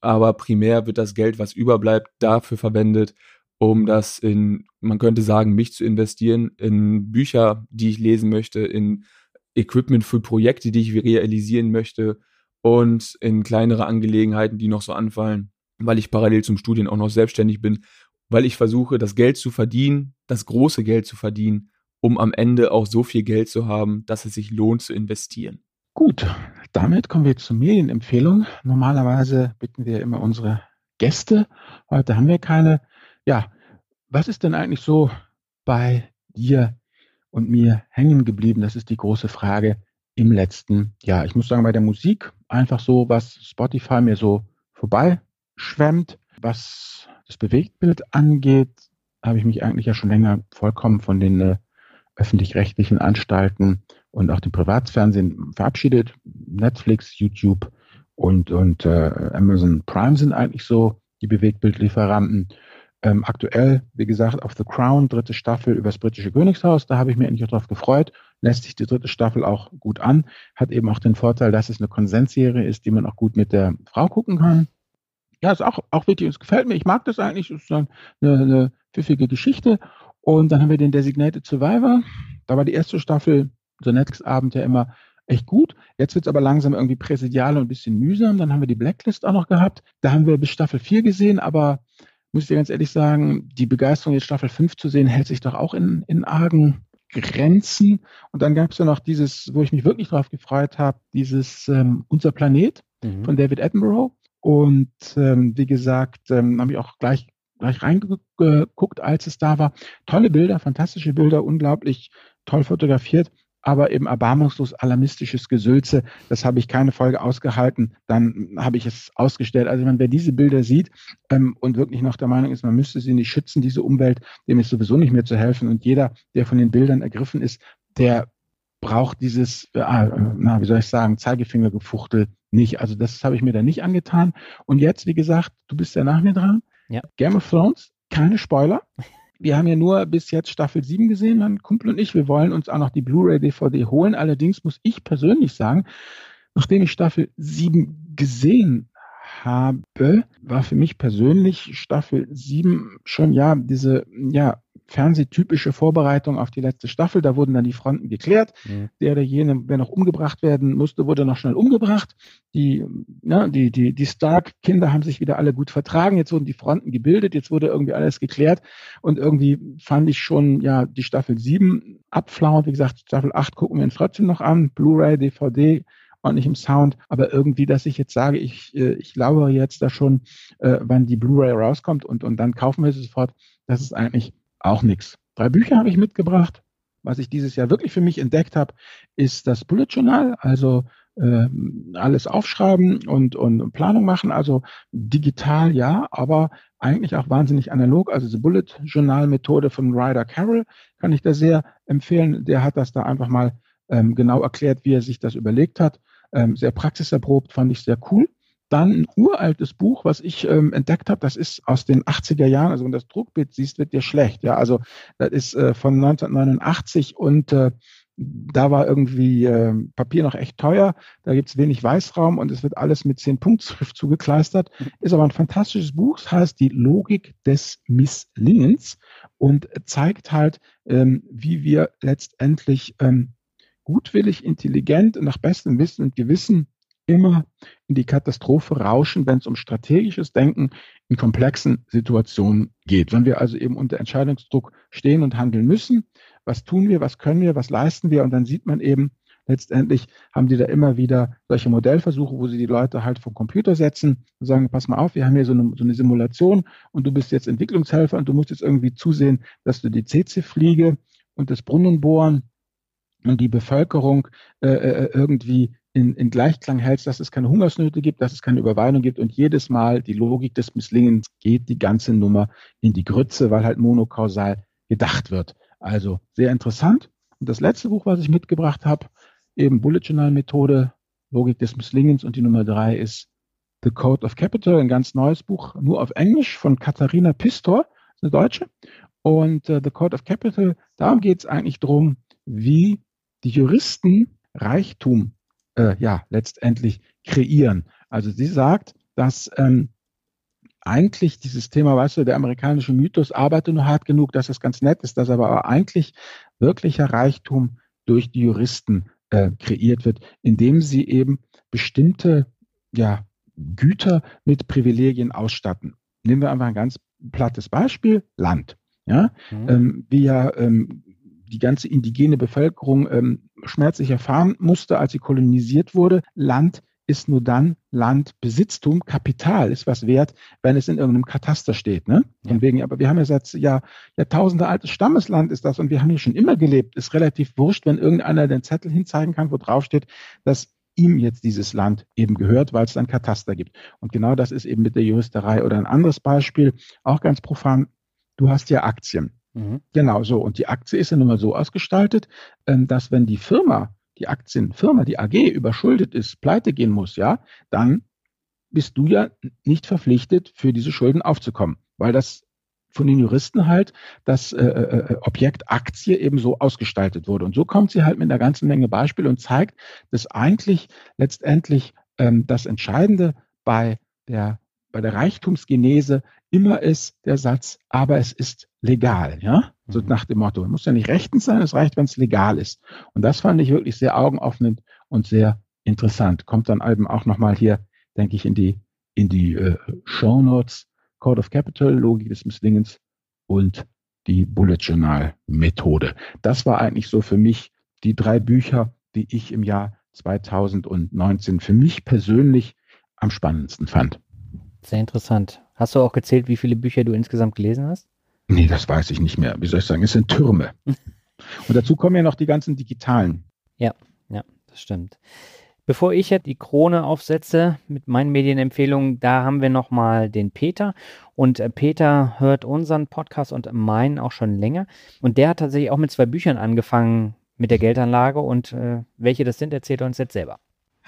Aber primär wird das Geld, was überbleibt, dafür verwendet, um das in, man könnte sagen, mich zu investieren, in Bücher, die ich lesen möchte, in Equipment für Projekte, die ich realisieren möchte und in kleinere Angelegenheiten, die noch so anfallen, weil ich parallel zum Studien auch noch selbstständig bin weil ich versuche, das Geld zu verdienen, das große Geld zu verdienen, um am Ende auch so viel Geld zu haben, dass es sich lohnt zu investieren. Gut, damit kommen wir zur Medienempfehlung. Normalerweise bitten wir immer unsere Gäste. Heute haben wir keine. Ja, was ist denn eigentlich so bei dir und mir hängen geblieben? Das ist die große Frage im letzten Jahr. Ich muss sagen, bei der Musik einfach so, was Spotify mir so vorbeischwemmt, was das Bewegtbild angeht, habe ich mich eigentlich ja schon länger vollkommen von den äh, öffentlich-rechtlichen Anstalten und auch dem Privatfernsehen verabschiedet. Netflix, YouTube und, und äh, Amazon Prime sind eigentlich so die Bewegtbildlieferanten. Ähm, aktuell, wie gesagt, auf The Crown, dritte Staffel über das britische Königshaus, da habe ich mich endlich drauf gefreut. Lässt sich die dritte Staffel auch gut an. Hat eben auch den Vorteil, dass es eine Konsensserie ist, die man auch gut mit der Frau gucken kann. Ja, ist auch, auch wichtig. Es gefällt mir. Ich mag das eigentlich. Es ist eine, eine pfiffige Geschichte. Und dann haben wir den Designated Survivor. Da war die erste Staffel, so Netflix-Abend ja immer echt gut. Jetzt wird es aber langsam irgendwie präsidial und ein bisschen mühsam. Dann haben wir die Blacklist auch noch gehabt. Da haben wir bis Staffel 4 gesehen, aber muss ich dir ganz ehrlich sagen, die Begeisterung, jetzt Staffel 5 zu sehen, hält sich doch auch in, in argen Grenzen. Und dann gab es ja noch dieses, wo ich mich wirklich drauf gefreut habe, dieses ähm, Unser Planet mhm. von David Attenborough. Und ähm, wie gesagt, ähm, habe ich auch gleich gleich reingeguckt, als es da war. Tolle Bilder, fantastische Bilder, unglaublich toll fotografiert, aber eben erbarmungslos alarmistisches Gesülze. Das habe ich keine Folge ausgehalten. Dann habe ich es ausgestellt. Also wenn wer diese Bilder sieht ähm, und wirklich noch der Meinung ist, man müsste sie nicht schützen, diese Umwelt, dem ist sowieso nicht mehr zu helfen. Und jeder, der von den Bildern ergriffen ist, der braucht dieses, äh, na, wie soll ich sagen, Zeigefingergefuchtel nicht. Also das habe ich mir da nicht angetan. Und jetzt, wie gesagt, du bist ja nach mir dran. Ja. Game of Thrones, keine Spoiler. Wir haben ja nur bis jetzt Staffel 7 gesehen, mein Kumpel und ich. Wir wollen uns auch noch die Blu-ray-DVD holen. Allerdings muss ich persönlich sagen, nachdem ich Staffel 7 gesehen habe, war für mich persönlich Staffel 7 schon ja diese ja fernsehtypische Vorbereitung auf die letzte Staffel. Da wurden dann die Fronten geklärt. Mhm. Der oder jene, wer noch umgebracht werden musste, wurde noch schnell umgebracht. Die, ja, die, die, die Stark-Kinder haben sich wieder alle gut vertragen. Jetzt wurden die Fronten gebildet. Jetzt wurde irgendwie alles geklärt. Und irgendwie fand ich schon, ja, die Staffel 7 abflauen. Wie gesagt, Staffel 8 gucken wir uns trotzdem noch an. Blu-ray, DVD, ordentlich im Sound, aber irgendwie, dass ich jetzt sage, ich, äh, ich glaube jetzt da schon, äh, wann die Blu-ray rauskommt und, und dann kaufen wir sie sofort, das ist eigentlich auch nichts. Drei Bücher habe ich mitgebracht. Was ich dieses Jahr wirklich für mich entdeckt habe, ist das Bullet Journal, also äh, alles aufschreiben und, und Planung machen, also digital ja, aber eigentlich auch wahnsinnig analog. Also die Bullet Journal Methode von Ryder Carroll kann ich da sehr empfehlen. Der hat das da einfach mal ähm, genau erklärt, wie er sich das überlegt hat. Ähm, sehr praxiserprobt, fand ich sehr cool. Dann ein uraltes Buch, was ich ähm, entdeckt habe, das ist aus den 80er Jahren, also wenn du das Druckbild siehst, wird dir schlecht. Ja, also das ist äh, von 1989 und äh, da war irgendwie äh, Papier noch echt teuer, da gibt's wenig Weißraum und es wird alles mit zehn Punktschrift zugekleistert. Ist aber ein fantastisches Buch, es heißt Die Logik des Misslingens und zeigt halt, ähm, wie wir letztendlich ähm, gutwillig, intelligent und nach bestem Wissen und Gewissen immer in die Katastrophe rauschen, wenn es um strategisches Denken in komplexen Situationen geht. Wenn wir also eben unter Entscheidungsdruck stehen und handeln müssen, was tun wir, was können wir, was leisten wir? Und dann sieht man eben, letztendlich haben die da immer wieder solche Modellversuche, wo sie die Leute halt vom Computer setzen und sagen, pass mal auf, wir haben hier so eine, so eine Simulation und du bist jetzt Entwicklungshelfer und du musst jetzt irgendwie zusehen, dass du die CC-Fliege und das Brunnenbohren und die Bevölkerung äh, äh, irgendwie in, in Gleichklang hältst, dass es keine Hungersnöte gibt, dass es keine Überweidung gibt und jedes Mal die Logik des Misslingens geht die ganze Nummer in die Grütze, weil halt monokausal gedacht wird. Also sehr interessant. Und das letzte Buch, was ich mitgebracht habe, eben Bullet Journal Methode, Logik des Misslingens und die Nummer drei ist The Code of Capital, ein ganz neues Buch, nur auf Englisch von Katharina Pistor, eine Deutsche. Und äh, The Code of Capital, darum geht es eigentlich drum, wie die Juristen Reichtum äh, ja letztendlich kreieren. Also sie sagt, dass ähm, eigentlich dieses Thema, weißt du, der amerikanische Mythos arbeite nur hart genug, dass es ganz nett ist, dass aber eigentlich wirklicher Reichtum durch die Juristen äh, kreiert wird, indem sie eben bestimmte ja, Güter mit Privilegien ausstatten. Nehmen wir einfach ein ganz plattes Beispiel, Land. Ja, mhm. ähm, wie ja ähm, die ganze indigene Bevölkerung ähm, schmerzlich erfahren musste, als sie kolonisiert wurde. Land ist nur dann Land, Besitztum, Kapital ist was wert, wenn es in irgendeinem Kataster steht. Ne? Von ja. wegen, aber wir haben ja seit Jahr, Jahrtausende altes Stammesland ist das und wir haben hier schon immer gelebt. Ist relativ wurscht, wenn irgendeiner den Zettel hinzeigen kann, wo drauf steht, dass ihm jetzt dieses Land eben gehört, weil es dann Kataster gibt. Und genau das ist eben mit der Juristerei. Oder ein anderes Beispiel, auch ganz profan, du hast ja Aktien. Mhm. Genau so. Und die Aktie ist ja nun mal so ausgestaltet, ähm, dass wenn die Firma, die Aktienfirma, die AG überschuldet ist, pleite gehen muss, ja, dann bist du ja nicht verpflichtet, für diese Schulden aufzukommen, weil das von den Juristen halt das äh, äh, äh Objekt Aktie eben so ausgestaltet wurde. Und so kommt sie halt mit einer ganzen Menge Beispiele und zeigt, dass eigentlich letztendlich ähm, das Entscheidende bei der bei der Reichtumsgenese immer ist der Satz, aber es ist legal, ja? So mhm. nach dem Motto, muss ja nicht rechtens sein, es reicht, wenn es legal ist. Und das fand ich wirklich sehr augenöffnend und sehr interessant. Kommt dann eben auch nochmal hier, denke ich, in die, in die äh, Show Notes, Code of Capital, Logik des Misslingens und die Bullet Journal Methode. Das war eigentlich so für mich die drei Bücher, die ich im Jahr 2019 für mich persönlich am spannendsten fand. Sehr interessant. Hast du auch gezählt, wie viele Bücher du insgesamt gelesen hast? Nee, das weiß ich nicht mehr. Wie soll ich sagen? Es sind Türme. Und dazu kommen ja noch die ganzen digitalen. Ja, ja, das stimmt. Bevor ich jetzt die Krone aufsetze mit meinen Medienempfehlungen, da haben wir nochmal den Peter. Und äh, Peter hört unseren Podcast und meinen auch schon länger. Und der hat tatsächlich auch mit zwei Büchern angefangen mit der Geldanlage. Und äh, welche das sind, erzählt er uns jetzt selber.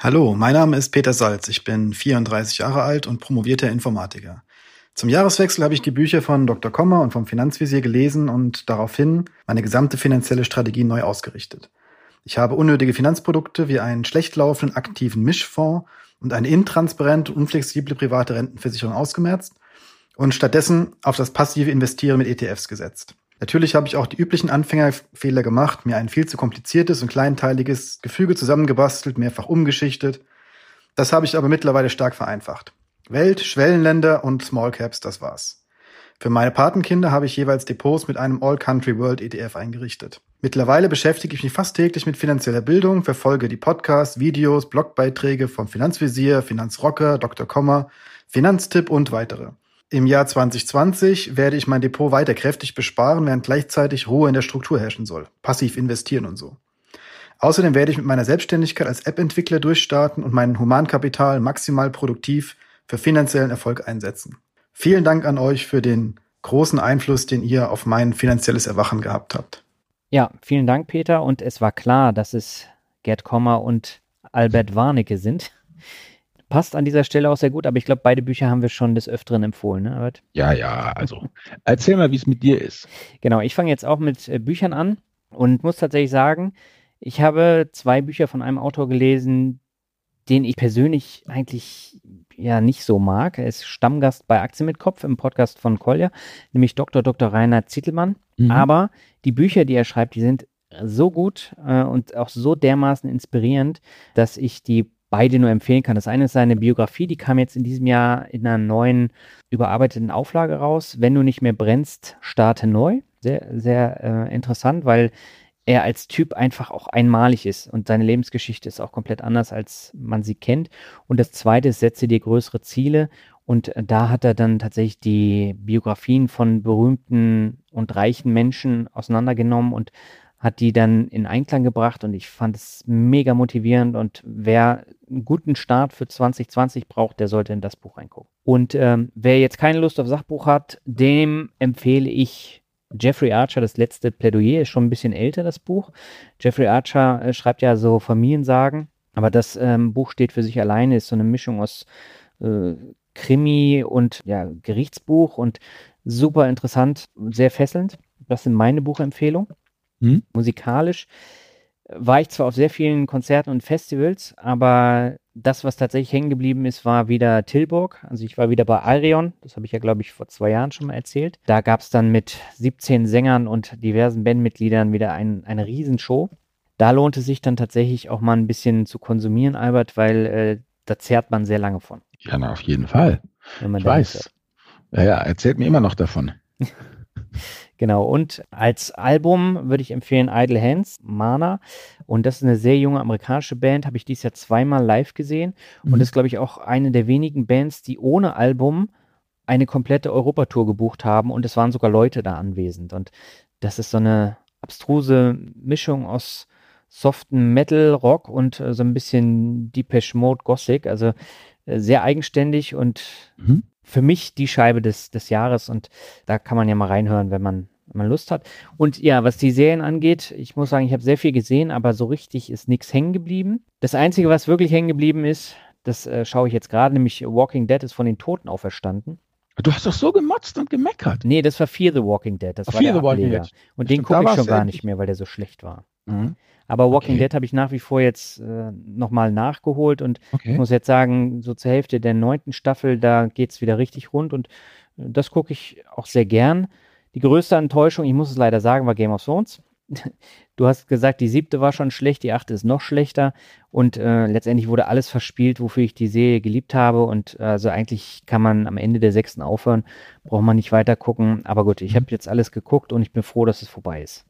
Hallo, mein Name ist Peter Salz. Ich bin 34 Jahre alt und promovierter Informatiker. Zum Jahreswechsel habe ich die Bücher von Dr. Kommer und vom Finanzvisier gelesen und daraufhin meine gesamte finanzielle Strategie neu ausgerichtet. Ich habe unnötige Finanzprodukte wie einen schlecht laufenden aktiven Mischfonds und eine intransparente, unflexible private Rentenversicherung ausgemerzt und stattdessen auf das passive Investieren mit ETFs gesetzt. Natürlich habe ich auch die üblichen Anfängerfehler gemacht, mir ein viel zu kompliziertes und kleinteiliges Gefüge zusammengebastelt, mehrfach umgeschichtet. Das habe ich aber mittlerweile stark vereinfacht. Welt, Schwellenländer und Small Caps, das war's. Für meine Patenkinder habe ich jeweils Depots mit einem All Country World ETF eingerichtet. Mittlerweile beschäftige ich mich fast täglich mit finanzieller Bildung, verfolge die Podcasts, Videos, Blogbeiträge vom Finanzvisier, Finanzrocker, Dr. Kommer, Finanztipp und weitere. Im Jahr 2020 werde ich mein Depot weiter kräftig besparen, während gleichzeitig Ruhe in der Struktur herrschen soll. Passiv investieren und so. Außerdem werde ich mit meiner Selbstständigkeit als App-Entwickler durchstarten und mein Humankapital maximal produktiv für finanziellen Erfolg einsetzen. Vielen Dank an euch für den großen Einfluss, den ihr auf mein finanzielles Erwachen gehabt habt. Ja, vielen Dank, Peter. Und es war klar, dass es Gerd Kommer und Albert Warnecke sind passt an dieser Stelle auch sehr gut, aber ich glaube, beide Bücher haben wir schon des Öfteren empfohlen, ne, Albert? Ja, ja, also erzähl mal, wie es mit dir ist. Genau, ich fange jetzt auch mit äh, Büchern an und muss tatsächlich sagen, ich habe zwei Bücher von einem Autor gelesen, den ich persönlich eigentlich ja nicht so mag. Er ist Stammgast bei Aktien mit Kopf im Podcast von Kolja, nämlich Dr. Dr. Rainer Zittelmann. Mhm. Aber die Bücher, die er schreibt, die sind so gut äh, und auch so dermaßen inspirierend, dass ich die beide nur empfehlen kann. Das eine ist seine Biografie, die kam jetzt in diesem Jahr in einer neuen, überarbeiteten Auflage raus. Wenn du nicht mehr brennst, starte neu. Sehr, sehr äh, interessant, weil er als Typ einfach auch einmalig ist und seine Lebensgeschichte ist auch komplett anders, als man sie kennt. Und das zweite ist, setze dir größere Ziele. Und da hat er dann tatsächlich die Biografien von berühmten und reichen Menschen auseinandergenommen und hat die dann in Einklang gebracht und ich fand es mega motivierend und wer einen guten Start für 2020 braucht, der sollte in das Buch reingucken. Und ähm, wer jetzt keine Lust auf Sachbuch hat, dem empfehle ich Jeffrey Archer, das letzte Plädoyer, ist schon ein bisschen älter, das Buch. Jeffrey Archer äh, schreibt ja so Familiensagen, aber das ähm, Buch steht für sich alleine, ist so eine Mischung aus äh, Krimi und ja, Gerichtsbuch und super interessant, sehr fesselnd. Das sind meine Buchempfehlungen. Hm? Musikalisch war ich zwar auf sehr vielen Konzerten und Festivals, aber das, was tatsächlich hängen geblieben ist, war wieder Tilburg. Also ich war wieder bei Arion, das habe ich ja, glaube ich, vor zwei Jahren schon mal erzählt. Da gab es dann mit 17 Sängern und diversen Bandmitgliedern wieder ein, eine Riesenshow. Da lohnt es sich dann tatsächlich auch mal ein bisschen zu konsumieren, Albert, weil äh, da zehrt man sehr lange von. Ja, na, auf jeden Fall. ich weiß. Ja, ja, erzählt mir immer noch davon. Genau, und als Album würde ich empfehlen Idle Hands, Mana. Und das ist eine sehr junge amerikanische Band, habe ich dieses Jahr zweimal live gesehen. Mhm. Und das ist, glaube ich, auch eine der wenigen Bands, die ohne Album eine komplette Europatour gebucht haben. Und es waren sogar Leute da anwesend. Und das ist so eine abstruse Mischung aus soften Metal, Rock und äh, so ein bisschen Depeche Mode, Gothic. Also äh, sehr eigenständig und mhm. für mich die Scheibe des, des Jahres. Und da kann man ja mal reinhören, wenn man wenn man Lust hat. Und ja, was die Serien angeht, ich muss sagen, ich habe sehr viel gesehen, aber so richtig ist nichts hängen geblieben. Das Einzige, was wirklich hängen geblieben ist, das äh, schaue ich jetzt gerade, nämlich Walking Dead ist von den Toten auferstanden. Du hast doch so gemotzt und gemeckert. Nee, das war Fear the Walking Dead. Das Ach, war Fear der Walking Dead. Und den gucke ich schon gar nicht mehr, weil der so schlecht war. Mhm. Aber Walking okay. Dead habe ich nach wie vor jetzt äh, nochmal nachgeholt und okay. ich muss jetzt sagen, so zur Hälfte der neunten Staffel, da geht es wieder richtig rund und äh, das gucke ich auch sehr gern. Die größte Enttäuschung, ich muss es leider sagen, war Game of Thrones. Du hast gesagt, die siebte war schon schlecht, die achte ist noch schlechter und äh, letztendlich wurde alles verspielt, wofür ich die Serie geliebt habe und also eigentlich kann man am Ende der sechsten aufhören, braucht man nicht weiter gucken. Aber gut, ich habe jetzt alles geguckt und ich bin froh, dass es vorbei ist.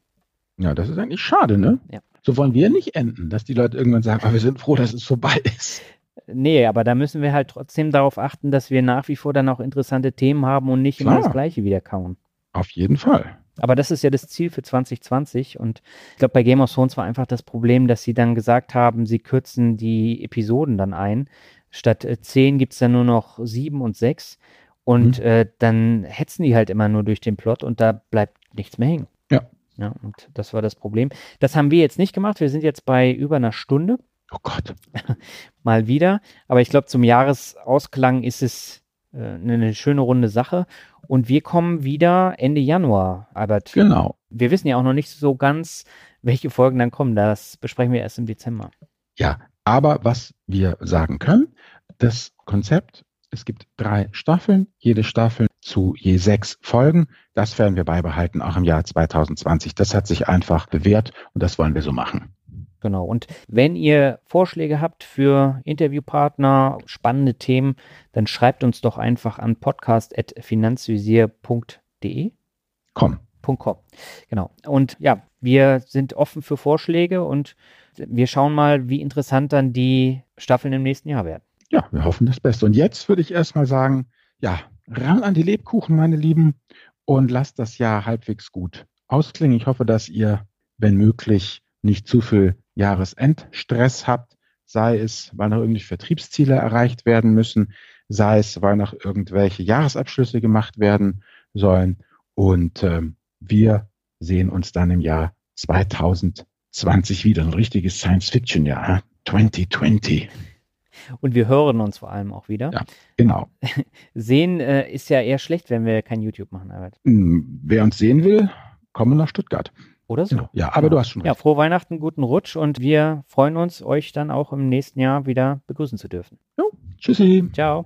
Ja, das ist eigentlich schade, ne? Ja. So wollen wir nicht enden, dass die Leute irgendwann sagen, wir sind froh, dass es vorbei ist. Nee, aber da müssen wir halt trotzdem darauf achten, dass wir nach wie vor dann auch interessante Themen haben und nicht Klar. immer das Gleiche wieder kauen. Auf jeden Fall. Aber das ist ja das Ziel für 2020 und ich glaube, bei Game of Thrones war einfach das Problem, dass sie dann gesagt haben, sie kürzen die Episoden dann ein. Statt äh, zehn gibt es dann nur noch sieben und sechs und mhm. äh, dann hetzen die halt immer nur durch den Plot und da bleibt nichts mehr hängen. Ja. Ja, und das war das Problem. Das haben wir jetzt nicht gemacht. Wir sind jetzt bei über einer Stunde. Oh Gott. Mal wieder. Aber ich glaube, zum Jahresausklang ist es eine schöne runde Sache. Und wir kommen wieder Ende Januar, Albert. Genau. Wir wissen ja auch noch nicht so ganz, welche Folgen dann kommen. Das besprechen wir erst im Dezember. Ja, aber was wir sagen können, das Konzept, es gibt drei Staffeln, jede Staffel zu je sechs Folgen. Das werden wir beibehalten, auch im Jahr 2020. Das hat sich einfach bewährt und das wollen wir so machen. Genau. Und wenn ihr Vorschläge habt für Interviewpartner, spannende Themen, dann schreibt uns doch einfach an podcast.finanzvisier.de. Komm. .com. Genau. Und ja, wir sind offen für Vorschläge und wir schauen mal, wie interessant dann die Staffeln im nächsten Jahr werden. Ja, wir hoffen das Beste. Und jetzt würde ich erstmal sagen, ja, ran an die Lebkuchen, meine Lieben, und lasst das Jahr halbwegs gut ausklingen. Ich hoffe, dass ihr, wenn möglich, nicht zu viel Jahresendstress habt, sei es, weil noch irgendwelche Vertriebsziele erreicht werden müssen, sei es, weil noch irgendwelche Jahresabschlüsse gemacht werden sollen. Und ähm, wir sehen uns dann im Jahr 2020 wieder. Ein richtiges Science-Fiction-Jahr. 2020. Und wir hören uns vor allem auch wieder. Ja, genau. Sehen äh, ist ja eher schlecht, wenn wir kein YouTube machen, Albert. Hm, wer uns sehen will, komme nach Stuttgart. Oder so. Genau. Ja, aber genau. du hast schon recht. Ja, frohe Weihnachten, guten Rutsch und wir freuen uns, euch dann auch im nächsten Jahr wieder begrüßen zu dürfen. Jo, tschüssi. Ciao.